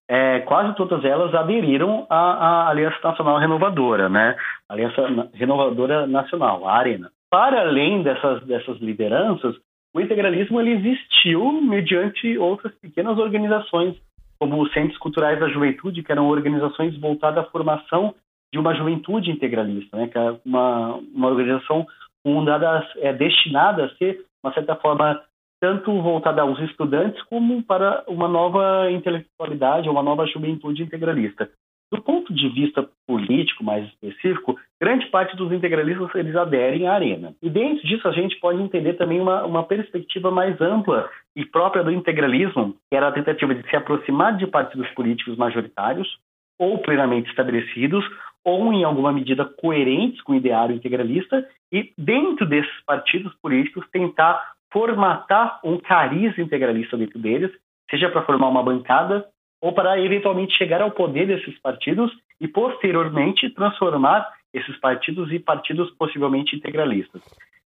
é, quase todas elas aderiram à, à, Aliança Nacional Renovadora, né, Aliança Renovadora Nacional, a Arena. Para além dessas, dessas lideranças, o integralismo ele existiu mediante outras pequenas organizações, como os Centros Culturais da Juventude, que eram organizações voltadas à formação de uma juventude integralista, né, que é uma, uma organização fundada, é destinada a ser, de uma certa forma, tanto voltada aos estudantes como para uma nova intelectualidade, uma nova juventude integralista. Do ponto de vista político mais específico, grande parte dos integralistas eles aderem à arena. E dentro disso a gente pode entender também uma, uma perspectiva mais ampla e própria do integralismo, que era a tentativa de se aproximar de partidos políticos majoritários ou plenamente estabelecidos, ou em alguma medida coerentes com o ideário integralista, e dentro desses partidos políticos tentar formatar um cariz integralista dentro deles, seja para formar uma bancada ou para eventualmente chegar ao poder desses partidos e posteriormente transformar esses partidos em partidos possivelmente integralistas.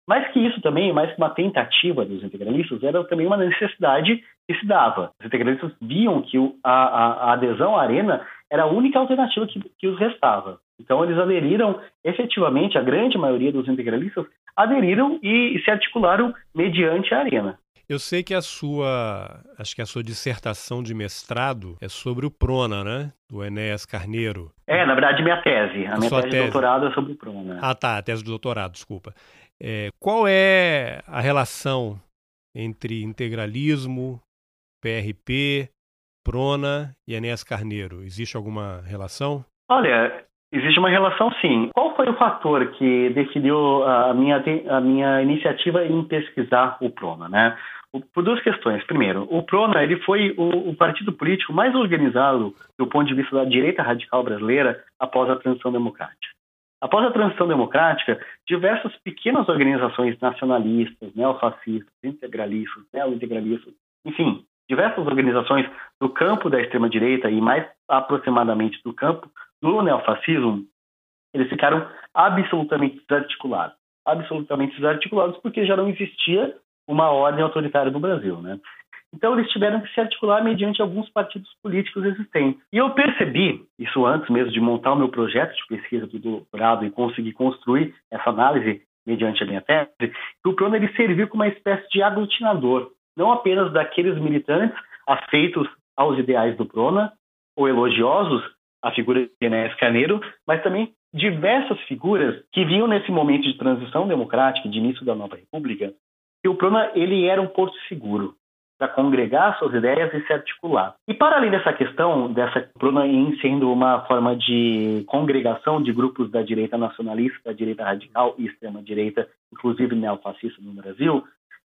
Mais que isso também, mais que uma tentativa dos integralistas, era também uma necessidade que se dava. Os integralistas viam que a, a, a adesão à arena era a única alternativa que, que os restava. Então eles aderiram efetivamente, a grande maioria dos integralistas aderiram e, e se articularam mediante a arena. Eu sei que a sua, acho que a sua dissertação de mestrado é sobre o Prona, né? Do Enéas Carneiro. É, na verdade, minha tese. A, a minha tese, tese, de doutorado é sobre o Prona. Ah, tá, a tese de doutorado, desculpa. É, qual é a relação entre integralismo, PRP, Prona e Enéas Carneiro? Existe alguma relação? Olha, existe uma relação sim. Qual foi o fator que definiu a minha, a minha iniciativa em pesquisar o Prona, né? Por duas questões. Primeiro, o Prona ele foi o, o, partido político mais organizado do ponto de vista da direita radical brasileira após a transição democrática. Após a transição democrática, diversas pequenas organizações nacionalistas, neofascistas, integralistas, neointegralistas, enfim, diversas organizações do campo da extrema-direita e mais aproximadamente do campo do neofascismo, eles ficaram absolutamente desarticulados. Absolutamente desarticulados porque já não existia uma ordem autoritária no Brasil, né? Então eles tiveram que se articular mediante alguns partidos políticos existentes. E eu percebi, isso antes mesmo de montar o meu projeto de pesquisa do doutorado e conseguir construir essa análise mediante a minha tese, que o PRONA ele serviu como uma espécie de aglutinador não apenas daqueles militantes afeitos aos ideais do Prona ou elogiosos à figura de Enéas Carneiro, mas também diversas figuras que viam nesse momento de transição democrática, de início da nova república, que o Prona ele era um porto seguro para congregar suas ideias e se articular. E para além dessa questão, dessa Prona em sendo uma forma de congregação de grupos da direita nacionalista, da direita radical e extrema direita, inclusive neofascista no Brasil,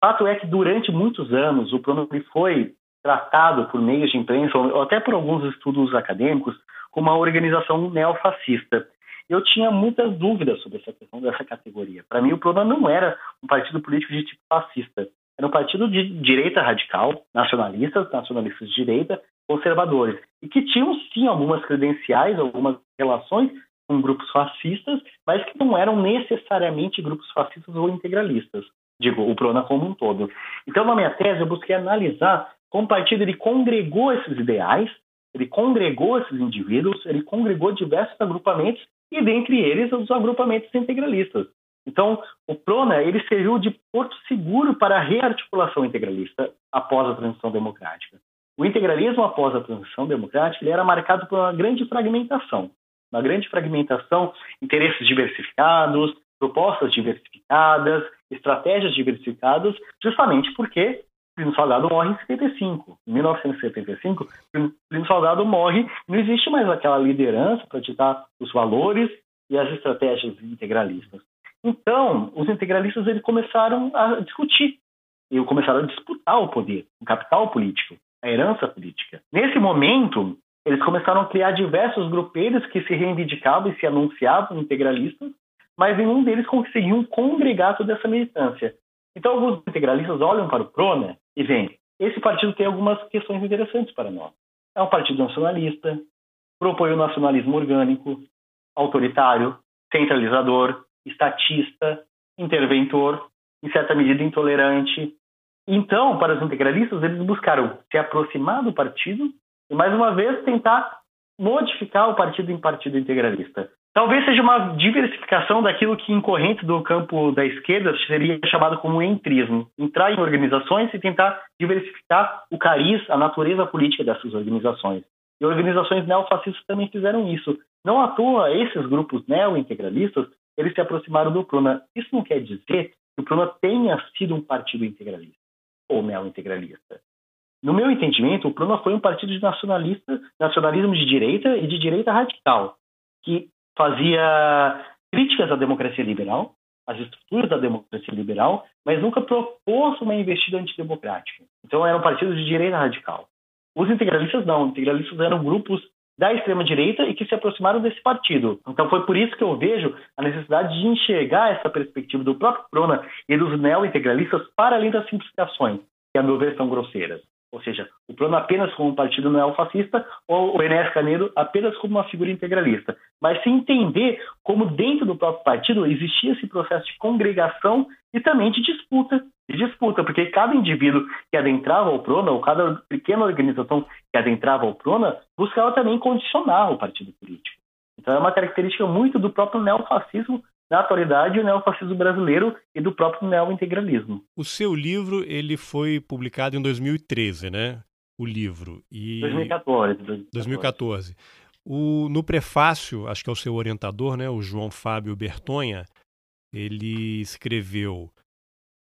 Fato é que durante muitos anos o pronome foi tratado por meios de imprensa, ou até por alguns estudos acadêmicos, como uma organização neofascista. Eu tinha muitas dúvidas sobre essa questão dessa categoria. Para mim, o PRONA não era um partido político de tipo fascista. Era um partido de direita radical, nacionalistas, nacionalistas de direita, conservadores. E que tinham, sim, algumas credenciais, algumas relações com grupos fascistas, mas que não eram necessariamente grupos fascistas ou integralistas digo, o Prona como um todo. Então, na minha tese, eu busquei analisar como o partido ele congregou esses ideais, ele congregou esses indivíduos, ele congregou diversos agrupamentos e dentre eles os agrupamentos integralistas. Então, o Prona ele serviu de porto seguro para a rearticulação integralista após a transição democrática. O integralismo após a transição democrática ele era marcado por uma grande fragmentação, uma grande fragmentação, interesses diversificados, propostas diversificadas, estratégias diversificadas, justamente porque Plínio Salgado morre em 75. Em 1975, Plínio Salgado morre, não existe mais aquela liderança para ditar os valores e as estratégias integralistas. Então, os integralistas eles começaram a discutir e começaram a disputar o poder, o capital político, a herança política. Nesse momento, eles começaram a criar diversos grupelhos que se reivindicavam e se anunciavam integralistas, mas nenhum deles conseguiu congregar toda essa militância. Então, alguns integralistas olham para o PRONA e veem: esse partido tem algumas questões interessantes para nós. É um partido nacionalista, propõe o nacionalismo orgânico, autoritário, centralizador, estatista, interventor, em certa medida intolerante. Então, para os integralistas, eles buscaram se aproximar do partido e, mais uma vez, tentar modificar o partido em partido integralista. Talvez seja uma diversificação daquilo que, em corrente do campo da esquerda, seria chamado como entrismo. Entrar em organizações e tentar diversificar o cariz, a natureza política dessas organizações. E organizações neofascistas também fizeram isso. Não à toa, esses grupos neo-integralistas, eles se aproximaram do Pruna. Isso não quer dizer que o Pruna tenha sido um partido integralista ou neo-integralista. No meu entendimento, o Pruna foi um partido de nacionalista, nacionalismo de direita e de direita radical, que fazia críticas à democracia liberal, às estruturas da democracia liberal, mas nunca propôs uma investida antidemocrática. Então era um partido de direita radical. Os integralistas não, os integralistas eram grupos da extrema-direita e que se aproximaram desse partido. Então foi por isso que eu vejo a necessidade de enxergar essa perspectiva do próprio Prona e dos neo-integralistas para além das simplificações, que a meu ver são grosseiras. Ou seja, o plano apenas como um partido neofascista ou o Enéas Canedo apenas como uma figura integralista. Mas se entender como dentro do próprio partido existia esse processo de congregação e também de disputa. De disputa, porque cada indivíduo que adentrava o PRONA, ou cada pequena organização que adentrava o PRONA, buscava também condicionar o partido político. Então é uma característica muito do próprio neofascismo na atualidade o neofascismo brasileiro e do próprio neointegralismo. O seu livro ele foi publicado em 2013, né? O livro. E... 2014. 2014. 2014. O, no prefácio, acho que é o seu orientador, né, o João Fábio Bertonha, ele escreveu,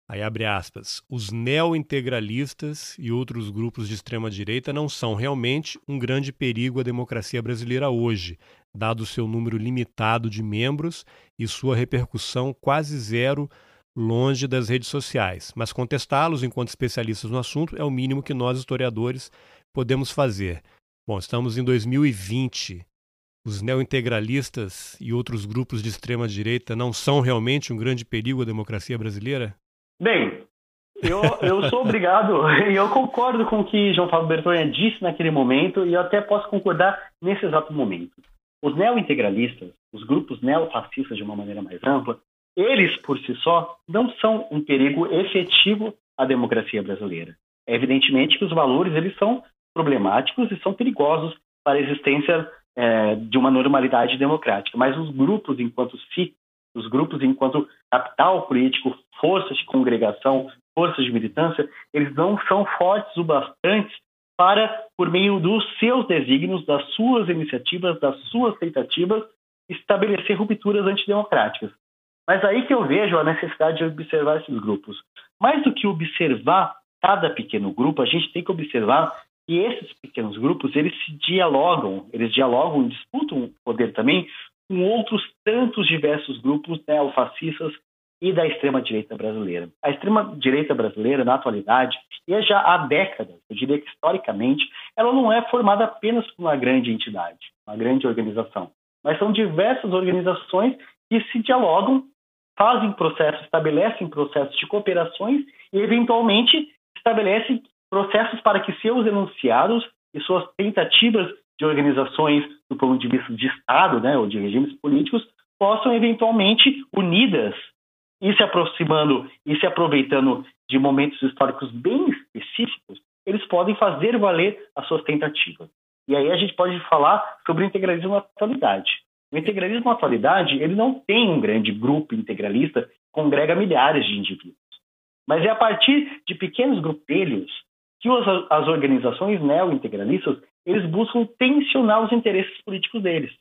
aí abre aspas, os neointegralistas e outros grupos de extrema direita não são realmente um grande perigo à democracia brasileira hoje, dado seu número limitado de membros e sua repercussão quase zero longe das redes sociais. Mas contestá-los enquanto especialistas no assunto é o mínimo que nós, historiadores, podemos fazer. Bom, estamos em 2020. Os neointegralistas e outros grupos de extrema direita não são realmente um grande perigo à democracia brasileira? Bem, eu, eu sou obrigado, e eu concordo com o que João Fábio Bertonha disse naquele momento, e eu até posso concordar nesse exato momento. Os neointegralistas, os grupos neofascistas de uma maneira mais ampla, eles por si só não são um perigo efetivo à democracia brasileira. É evidentemente que os valores eles são problemáticos e são perigosos para a existência é, de uma normalidade democrática. Mas os grupos, enquanto si, os grupos enquanto capital político, forças de congregação, forças de militância, eles não são fortes o bastante para, por meio dos seus desígnios, das suas iniciativas, das suas tentativas, estabelecer rupturas antidemocráticas. Mas aí que eu vejo a necessidade de observar esses grupos. Mais do que observar cada pequeno grupo, a gente tem que observar que esses pequenos grupos, eles se dialogam, eles dialogam disputam o poder também com outros tantos diversos grupos neofascistas e da extrema-direita brasileira. A extrema-direita brasileira, na atualidade, e já há décadas, eu diria que historicamente, ela não é formada apenas por uma grande entidade, uma grande organização, mas são diversas organizações que se dialogam, fazem processos, estabelecem processos de cooperações e, eventualmente, estabelecem processos para que seus enunciados e suas tentativas de organizações do ponto de vista de Estado, né, ou de regimes políticos, possam eventualmente unidas e se aproximando e se aproveitando de momentos históricos bem específicos, eles podem fazer valer as suas tentativas. E aí a gente pode falar sobre o integralismo na atualidade. O integralismo na atualidade, ele não tem um grande grupo integralista que congrega milhares de indivíduos. Mas é a partir de pequenos grupelhos que as organizações neo-integralistas eles buscam tensionar os interesses políticos deles.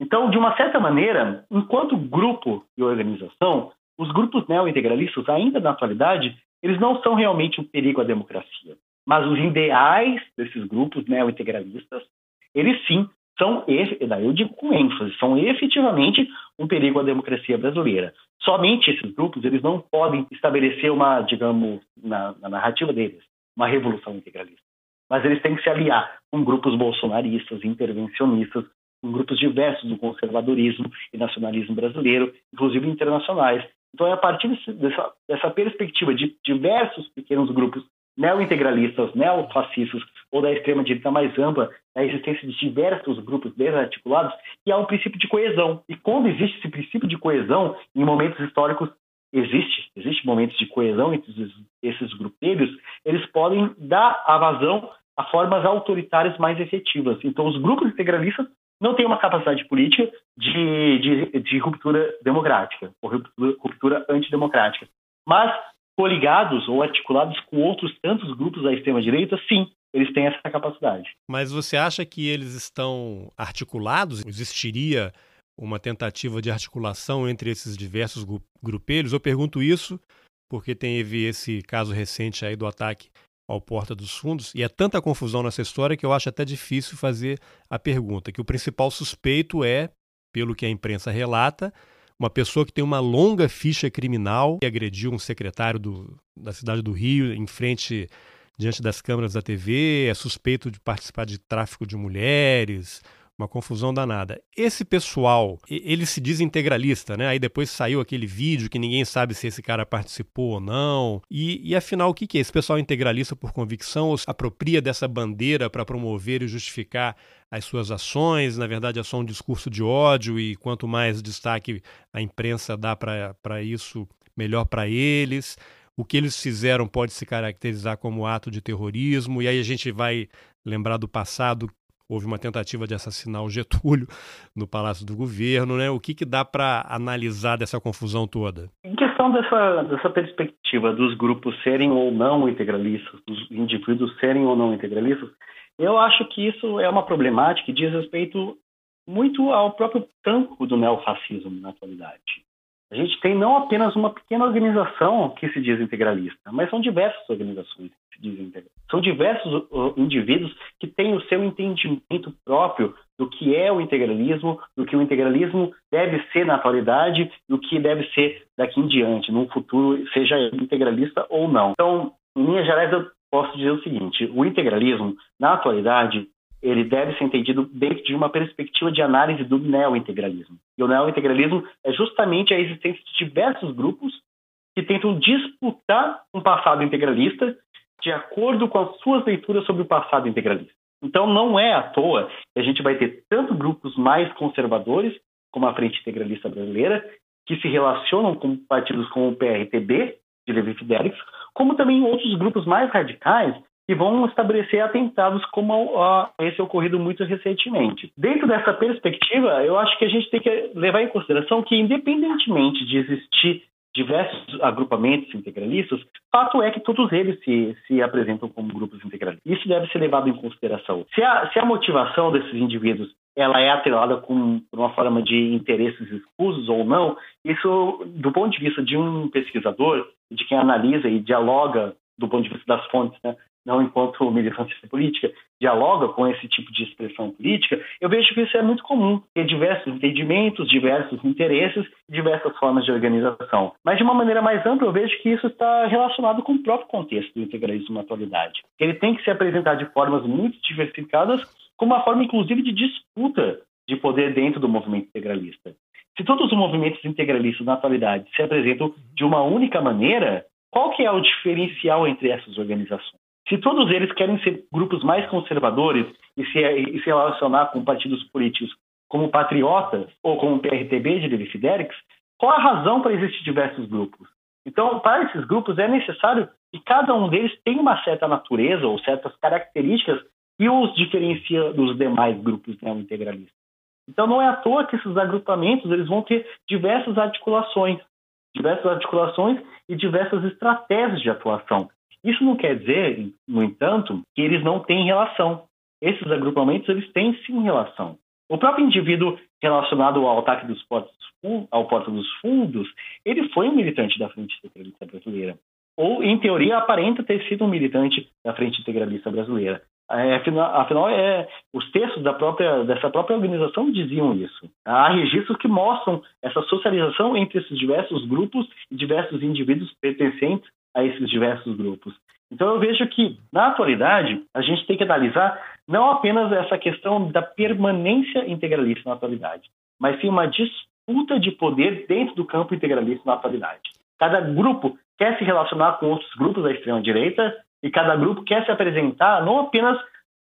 Então, de uma certa maneira, enquanto grupo e organização, os grupos neo-integralistas, ainda na atualidade, eles não são realmente um perigo à democracia. Mas os ideais desses grupos neo-integralistas, eles sim são, eu digo com ênfase, são efetivamente um perigo à democracia brasileira. Somente esses grupos, eles não podem estabelecer uma, digamos, na, na narrativa deles, uma revolução integralista. Mas eles têm que se aliar com grupos bolsonaristas, intervencionistas, com grupos diversos do conservadorismo e nacionalismo brasileiro, inclusive internacionais. Então é a partir dessa, dessa perspectiva de diversos pequenos grupos neo-integralistas, neofascistas ou da extrema-direita mais ampla, a existência de diversos grupos desarticulados, e há um princípio de coesão. E quando existe esse princípio de coesão, em momentos históricos, existe, existe momentos de coesão entre esses grupelhos, eles podem dar a vazão a formas autoritárias mais efetivas. Então, os grupos integralistas não têm uma capacidade política de, de, de ruptura democrática, ou ruptura, ruptura antidemocrática. Mas coligados ou articulados com outros tantos grupos da extrema-direita, sim, eles têm essa capacidade. Mas você acha que eles estão articulados? Existiria uma tentativa de articulação entre esses diversos grupelhos? Eu pergunto isso porque teve esse caso recente aí do ataque ao Porta dos Fundos, e é tanta confusão nessa história que eu acho até difícil fazer a pergunta, que o principal suspeito é, pelo que a imprensa relata, uma pessoa que tem uma longa ficha criminal e agrediu um secretário do, da cidade do Rio em frente diante das câmeras da TV, é suspeito de participar de tráfico de mulheres, uma confusão danada. Esse pessoal, ele se diz integralista, né? Aí depois saiu aquele vídeo que ninguém sabe se esse cara participou ou não. E, e afinal, o que, que é? Esse pessoal integralista por convicção ou se apropria dessa bandeira para promover e justificar as suas ações? Na verdade, é só um discurso de ódio e quanto mais destaque a imprensa dá para isso, melhor para eles o que eles fizeram pode se caracterizar como ato de terrorismo, e aí a gente vai lembrar do passado houve uma tentativa de assassinar o Getúlio no Palácio do Governo, né? O que, que dá para analisar dessa confusão toda? Em questão dessa, dessa perspectiva dos grupos serem ou não integralistas, dos indivíduos serem ou não integralistas, eu acho que isso é uma problemática que diz respeito muito ao próprio campo do neofascismo na atualidade. A gente tem não apenas uma pequena organização que se diz integralista, mas são diversas organizações que se dizem integralistas. São diversos uh, indivíduos que têm o seu entendimento próprio do que é o integralismo, do que o integralismo deve ser na atualidade e o que deve ser daqui em diante, num futuro, seja integralista ou não. Então, em linhas gerais, eu posso dizer o seguinte: o integralismo, na atualidade, ele deve ser entendido dentro de uma perspectiva de análise do neointegralismo. E o neointegralismo é justamente a existência de diversos grupos que tentam disputar um passado integralista de acordo com as suas leituras sobre o passado integralista. Então, não é à toa que a gente vai ter tanto grupos mais conservadores, como a Frente Integralista Brasileira, que se relacionam com partidos como o PRTB, de Levi Fidelix, como também outros grupos mais radicais que vão estabelecer atentados como esse ocorrido muito recentemente. Dentro dessa perspectiva, eu acho que a gente tem que levar em consideração que, independentemente de existir diversos agrupamentos integralistas, fato é que todos eles se, se apresentam como grupos integralistas. Isso deve ser levado em consideração. Se a, se a motivação desses indivíduos ela é atrelada com uma forma de interesses escusos ou não, isso, do ponto de vista de um pesquisador, de quem analisa e dialoga do ponto de vista das fontes, né, não enquanto militância política, dialoga com esse tipo de expressão política, eu vejo que isso é muito comum, ter diversos entendimentos, diversos interesses, diversas formas de organização. Mas de uma maneira mais ampla, eu vejo que isso está relacionado com o próprio contexto do integralismo na atualidade. Ele tem que se apresentar de formas muito diversificadas, como uma forma, inclusive, de disputa de poder dentro do movimento integralista. Se todos os movimentos integralistas na atualidade se apresentam de uma única maneira, qual que é o diferencial entre essas organizações? Se todos eles querem ser grupos mais conservadores e se, e se relacionar com partidos políticos como Patriotas ou como o PRTB de Levi Fidelix, qual a razão para existir diversos grupos? Então, para esses grupos é necessário que cada um deles tenha uma certa natureza ou certas características que os diferencia dos demais grupos neo-integralistas. Então, não é à toa que esses agrupamentos eles vão ter diversas articulações, diversas articulações e diversas estratégias de atuação. Isso não quer dizer, no entanto, que eles não têm relação. Esses agrupamentos eles têm sim relação. O próprio indivíduo relacionado ao ataque dos portos, ao Porta dos Fundos, ele foi um militante da Frente Centralista Brasileira. ou, em teoria, aparenta ter sido um militante da Frente Integralista Brasileira. É, afinal, afinal é, os textos da própria, dessa própria organização diziam isso. Há registros que mostram essa socialização entre esses diversos grupos e diversos indivíduos pertencentes a esses diversos grupos. Então eu vejo que, na atualidade, a gente tem que analisar não apenas essa questão da permanência integralista na atualidade, mas sim uma disputa de poder dentro do campo integralista na atualidade. Cada grupo quer se relacionar com outros grupos da extrema-direita e cada grupo quer se apresentar não apenas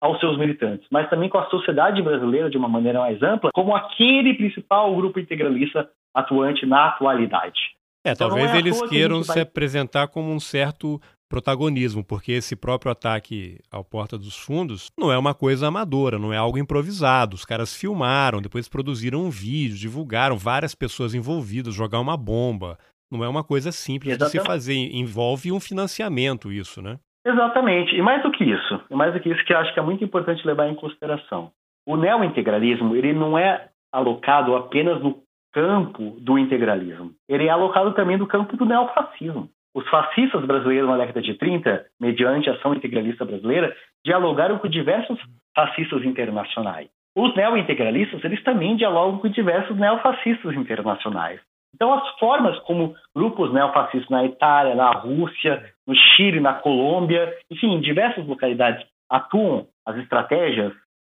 aos seus militantes, mas também com a sociedade brasileira de uma maneira mais ampla, como aquele principal grupo integralista atuante na atualidade. É, então, talvez é eles queiram que vai... se apresentar como um certo protagonismo, porque esse próprio ataque ao Porta dos Fundos não é uma coisa amadora, não é algo improvisado. Os caras filmaram, depois produziram um vídeo, divulgaram várias pessoas envolvidas, jogar uma bomba. Não é uma coisa simples Exatamente. de se fazer, envolve um financiamento isso, né? Exatamente. E mais do que isso, mais do que isso que eu acho que é muito importante levar em consideração. O neointegralismo, ele não é alocado apenas no campo do integralismo. Ele é alocado também no campo do neofascismo. Os fascistas brasileiros na década de 30, mediante a ação integralista brasileira, dialogaram com diversos fascistas internacionais. Os neointegralistas, eles também dialogam com diversos neofascistas internacionais. Então, as formas como grupos neofascistas na Itália, na Rússia, no Chile, na Colômbia, enfim, em diversas localidades atuam, as estratégias,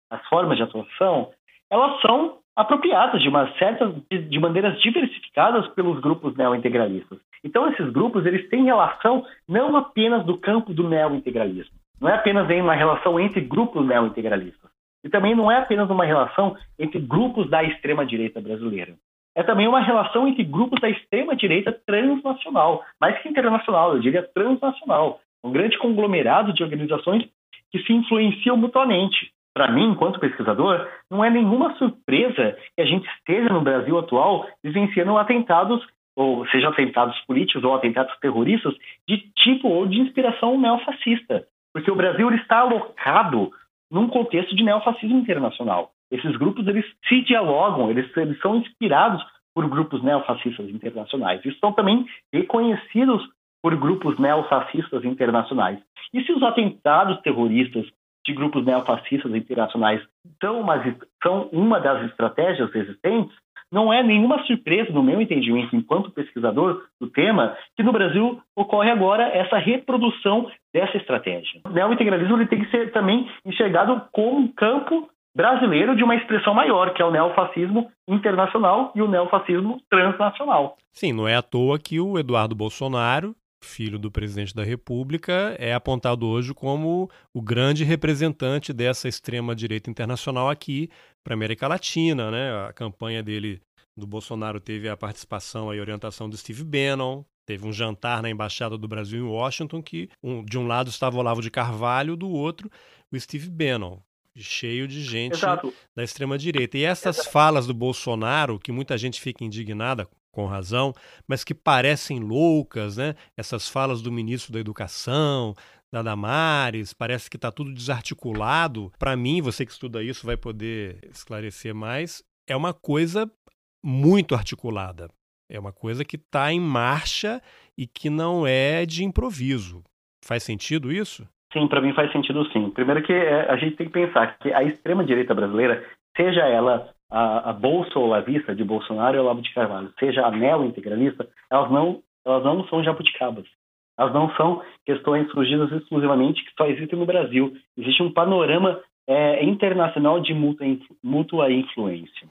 as formas de atuação, elas são apropriadas de uma certa, de, de maneiras diversificadas pelos grupos neointegralistas. Então, esses grupos eles têm relação não apenas do campo do neointegralismo, não é apenas uma relação entre grupos neointegralistas, e também não é apenas uma relação entre grupos da extrema direita brasileira é também uma relação entre grupos da extrema-direita transnacional, mais que internacional, eu diria transnacional. Um grande conglomerado de organizações que se influenciam mutuamente. Para mim, enquanto pesquisador, não é nenhuma surpresa que a gente esteja no Brasil atual vivenciando atentados, ou seja, atentados políticos ou atentados terroristas, de tipo ou de inspiração neofascista. Porque o Brasil está alocado num contexto de neofascismo internacional. Esses grupos eles se dialogam, eles, eles são inspirados por grupos neofascistas internacionais. E são também reconhecidos por grupos neofascistas internacionais. E se os atentados terroristas de grupos neofascistas internacionais são uma, são uma das estratégias existentes, não é nenhuma surpresa, no meu entendimento, enquanto pesquisador do tema, que no Brasil ocorre agora essa reprodução dessa estratégia. O neointegralismo ele tem que ser também enxergado como um campo brasileiro de uma expressão maior, que é o neofascismo internacional e o neofascismo transnacional. Sim, não é à toa que o Eduardo Bolsonaro, filho do presidente da República, é apontado hoje como o grande representante dessa extrema-direita internacional aqui para a América Latina. Né? A campanha dele, do Bolsonaro, teve a participação e orientação do Steve Bannon, Teve um jantar na Embaixada do Brasil em Washington que um, de um lado estava o Olavo de Carvalho, do outro o Steve Bannon cheio de gente Exato. da extrema direita. E essas Exato. falas do Bolsonaro, que muita gente fica indignada com razão, mas que parecem loucas, né? Essas falas do ministro da Educação, da Damares, parece que está tudo desarticulado. Para mim, você que estuda isso vai poder esclarecer mais. É uma coisa muito articulada. É uma coisa que está em marcha e que não é de improviso. Faz sentido isso? Sim, para mim faz sentido sim. Primeiro que é, a gente tem que pensar que a extrema-direita brasileira, seja ela a, a bolsa ou a vista de Bolsonaro ou Olavo de Carvalho, seja a neo-integralista, elas não, elas não são jabuticabas. Elas não são questões surgidas exclusivamente que só existem no Brasil. Existe um panorama é, internacional de mútua, mútua influência.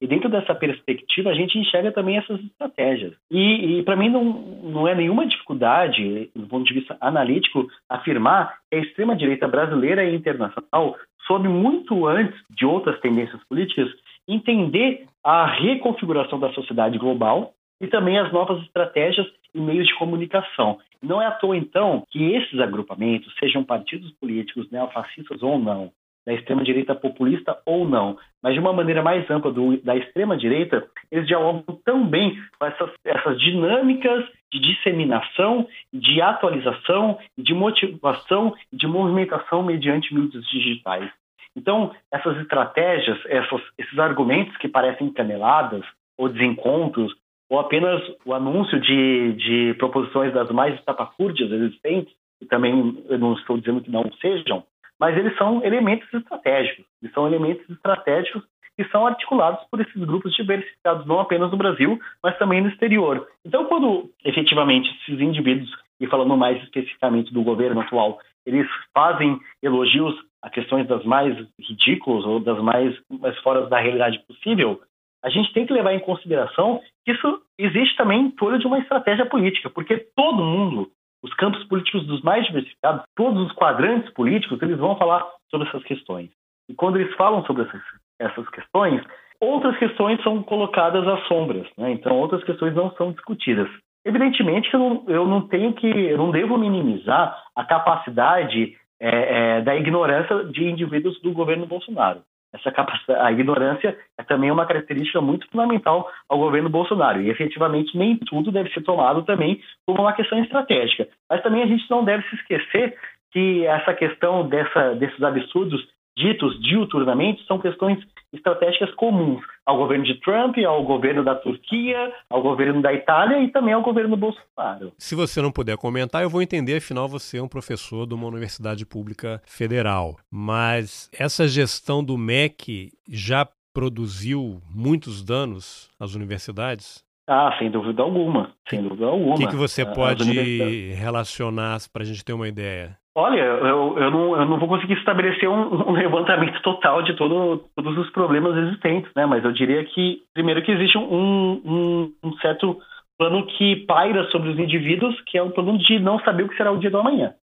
E dentro dessa perspectiva, a gente enxerga também essas estratégias. E, e para mim, não, não é nenhuma dificuldade, do ponto de vista analítico, afirmar que a extrema-direita brasileira e internacional, soube muito antes de outras tendências políticas, entender a reconfiguração da sociedade global e também as novas estratégias e meios de comunicação. Não é à toa, então, que esses agrupamentos, sejam partidos políticos neofascistas ou não, da extrema-direita populista ou não, mas de uma maneira mais ampla do, da extrema-direita, eles dialogam também com essas, essas dinâmicas de disseminação, de atualização, de motivação, de movimentação mediante mídias digitais. Então, essas estratégias, essas, esses argumentos que parecem caneladas ou desencontros ou apenas o anúncio de, de proposições das mais estapafúrdias existentes, e também eu não estou dizendo que não sejam, mas eles são elementos estratégicos. Eles são elementos estratégicos que são articulados por esses grupos diversificados, não apenas no Brasil, mas também no exterior. Então, quando efetivamente esses indivíduos, e falando mais especificamente do governo atual, eles fazem elogios a questões das mais ridículas ou das mais, mais fora da realidade possível, a gente tem que levar em consideração que isso existe também em torno de uma estratégia política, porque todo mundo, os campos políticos dos mais diversificados, todos os quadrantes políticos, eles vão falar sobre essas questões. E quando eles falam sobre essas, essas questões, outras questões são colocadas às sombras, né? então outras questões não são discutidas. Evidentemente que eu não, eu não tenho que, eu não devo minimizar a capacidade é, é, da ignorância de indivíduos do governo Bolsonaro. Essa a ignorância é também uma característica muito fundamental ao governo Bolsonaro. E efetivamente nem tudo deve ser tomado também como uma questão estratégica. Mas também a gente não deve se esquecer que essa questão dessa, desses absurdos ditos diuturnamente são questões estratégicas comuns ao governo de Trump, ao governo da Turquia, ao governo da Itália e também ao governo Bolsonaro. Se você não puder comentar, eu vou entender, afinal você é um professor de uma universidade pública federal. Mas essa gestão do MEC já produziu muitos danos às universidades? Ah, sem dúvida alguma, sem dúvida alguma. O que, que você pode relacionar para a gente ter uma ideia? Olha, eu, eu, não, eu não vou conseguir estabelecer um, um levantamento total de todo, todos os problemas existentes, né? Mas eu diria que, primeiro, que existe um, um, um, certo plano que paira sobre os indivíduos, que é o plano de não saber o que será o dia do amanhã.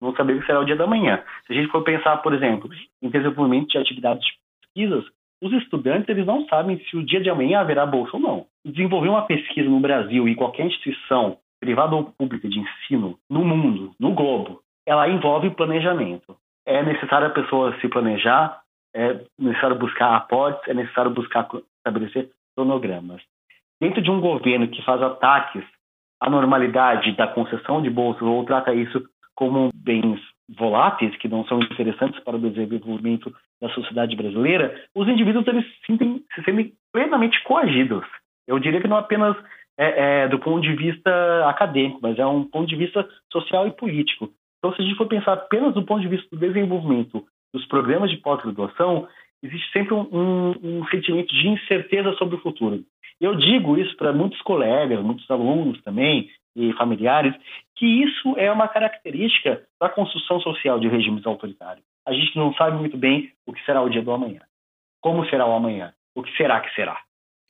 Não saber o que será o dia da manhã. Se a gente for pensar, por exemplo, em desenvolvimento de atividades de pesquisas, os estudantes eles não sabem se o dia de amanhã haverá bolsa ou não. Desenvolver uma pesquisa no Brasil e qualquer instituição privada ou pública de ensino no mundo, no globo, ela envolve planejamento. É necessário a pessoa se planejar, é necessário buscar aportes, é necessário buscar estabelecer cronogramas. Dentro de um governo que faz ataques à normalidade da concessão de bolsas ou trata isso como bens voláteis que não são interessantes para o desenvolvimento da sociedade brasileira, os indivíduos eles se sentem, se sentem plenamente coagidos. Eu diria que não apenas é, é, do ponto de vista acadêmico, mas é um ponto de vista social e político. Então, se a gente for pensar apenas do ponto de vista do desenvolvimento dos programas de pós-graduação, existe sempre um, um, um, sentimento de incerteza sobre o futuro. Eu digo isso para muitos colegas, muitos alunos também e familiares, que isso é uma característica da construção social de regimes autoritários. A gente não sabe muito bem o que será o dia do amanhã, como será o amanhã, o que será que será.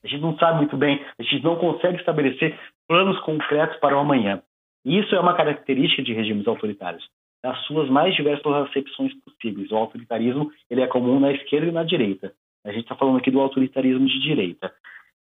A gente não sabe muito bem, a gente não consegue estabelecer planos concretos para o amanhã. Isso é uma característica de regimes autoritários, das suas mais diversas acepções possíveis. O autoritarismo ele é comum na esquerda e na direita. A gente está falando aqui do autoritarismo de direita.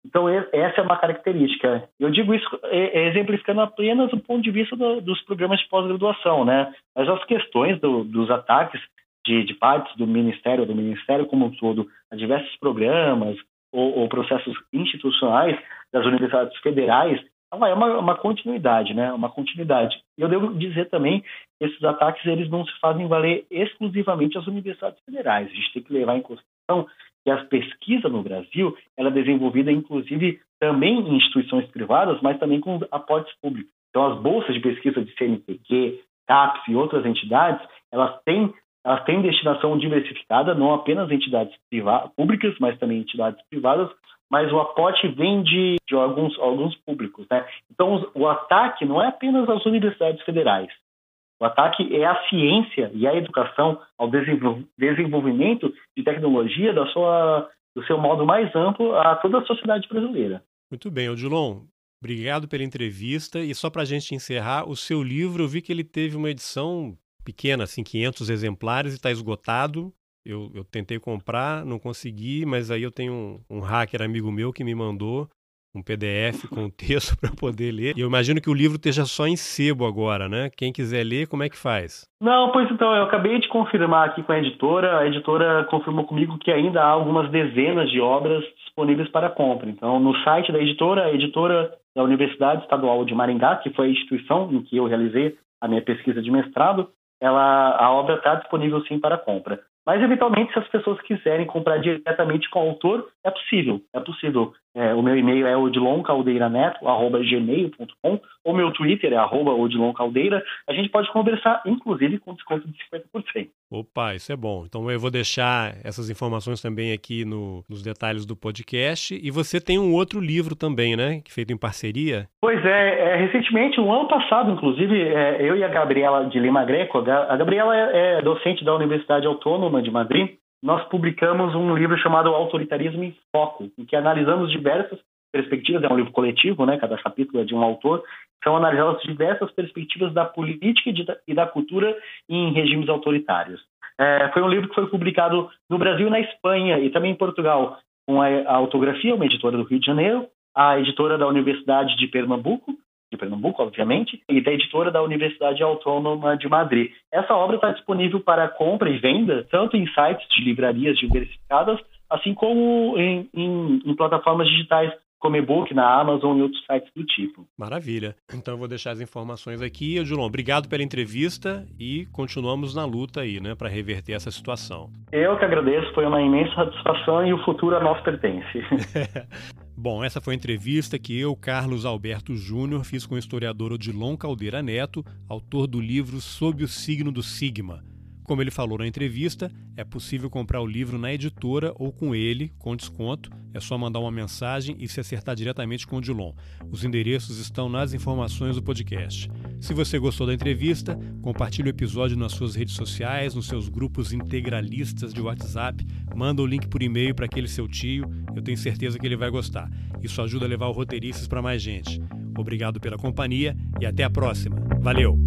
Então, essa é uma característica. Eu digo isso exemplificando apenas o ponto de vista do, dos programas de pós-graduação, né? Mas as questões do, dos ataques de, de, partes do Ministério, do Ministério como um todo, a diversos programas ou, ou processos institucionais das universidades federais, é uma, uma continuidade, né? Uma continuidade. E eu devo dizer também que esses ataques eles não se fazem valer exclusivamente às universidades federais. A gente tem que levar em consideração que a pesquisa no Brasil ela é desenvolvida, inclusive, também em instituições privadas, mas também com aportes públicos. Então, as bolsas de pesquisa de CNPq, CAPES e outras entidades, elas têm elas têm destinação diversificada, não apenas entidades privadas, públicas, mas também entidades privadas, mas o aporte vem de, de alguns, alguns públicos. Né? Então, o ataque não é apenas às universidades federais. O ataque é à ciência e à educação, ao desenvolvimento de tecnologia da sua, do seu modo mais amplo a toda a sociedade brasileira. Muito bem, Odilon. Obrigado pela entrevista. E só para a gente encerrar, o seu livro, eu vi que ele teve uma edição pequena, assim, 500 exemplares, e está esgotado. Eu, eu tentei comprar, não consegui, mas aí eu tenho um, um hacker amigo meu que me mandou um PDF com texto para poder ler. E eu imagino que o livro esteja só em sebo agora, né? Quem quiser ler, como é que faz? Não, pois então, eu acabei de confirmar aqui com a editora. A editora confirmou comigo que ainda há algumas dezenas de obras disponíveis para compra. Então, no site da editora, a editora da Universidade Estadual de Maringá, que foi a instituição em que eu realizei a minha pesquisa de mestrado, ela, a obra está disponível sim para compra. Mas, eventualmente, se as pessoas quiserem comprar diretamente com o autor, é possível, é possível. É, o meu e-mail é odiloncaldeiraneto.gmail.com ou meu Twitter é arroba odiloncaldeira. A gente pode conversar, inclusive, com desconto de 50%. Opa, isso é bom. Então eu vou deixar essas informações também aqui no, nos detalhes do podcast. E você tem um outro livro também, né? Feito em parceria? Pois é, é recentemente, no ano passado, inclusive, é, eu e a Gabriela de Lima Greco, a Gabriela é, é docente da Universidade Autônoma de Madrid, nós publicamos um livro chamado Autoritarismo em Foco, em que analisamos diversas perspectivas, é um livro coletivo, né, cada capítulo é de um autor, são analisadas diversas perspectivas da política e da cultura em regimes autoritários. É, foi um livro que foi publicado no Brasil na Espanha e também em Portugal, com a, a autografia, uma editora do Rio de Janeiro, a editora da Universidade de Pernambuco, de Pernambuco, obviamente, e da editora da Universidade Autônoma de Madrid. Essa obra está disponível para compra e venda, tanto em sites de livrarias diversificadas, assim como em, em, em plataformas digitais como e-book na Amazon e outros sites do tipo. Maravilha. Então eu vou deixar as informações aqui. Edilon, obrigado pela entrevista e continuamos na luta aí, né, para reverter essa situação. Eu que agradeço, foi uma imensa satisfação e o futuro a nós pertence. Bom, essa foi a entrevista que eu, Carlos Alberto Júnior, fiz com o historiador Odilon Caldeira Neto, autor do livro Sob o Signo do Sigma. Como ele falou na entrevista, é possível comprar o livro na editora ou com ele, com desconto. É só mandar uma mensagem e se acertar diretamente com o Dilon. Os endereços estão nas informações do podcast. Se você gostou da entrevista, compartilhe o episódio nas suas redes sociais, nos seus grupos integralistas de WhatsApp, manda o link por e-mail para aquele seu tio, eu tenho certeza que ele vai gostar. Isso ajuda a levar o Roteiristas para mais gente. Obrigado pela companhia e até a próxima. Valeu!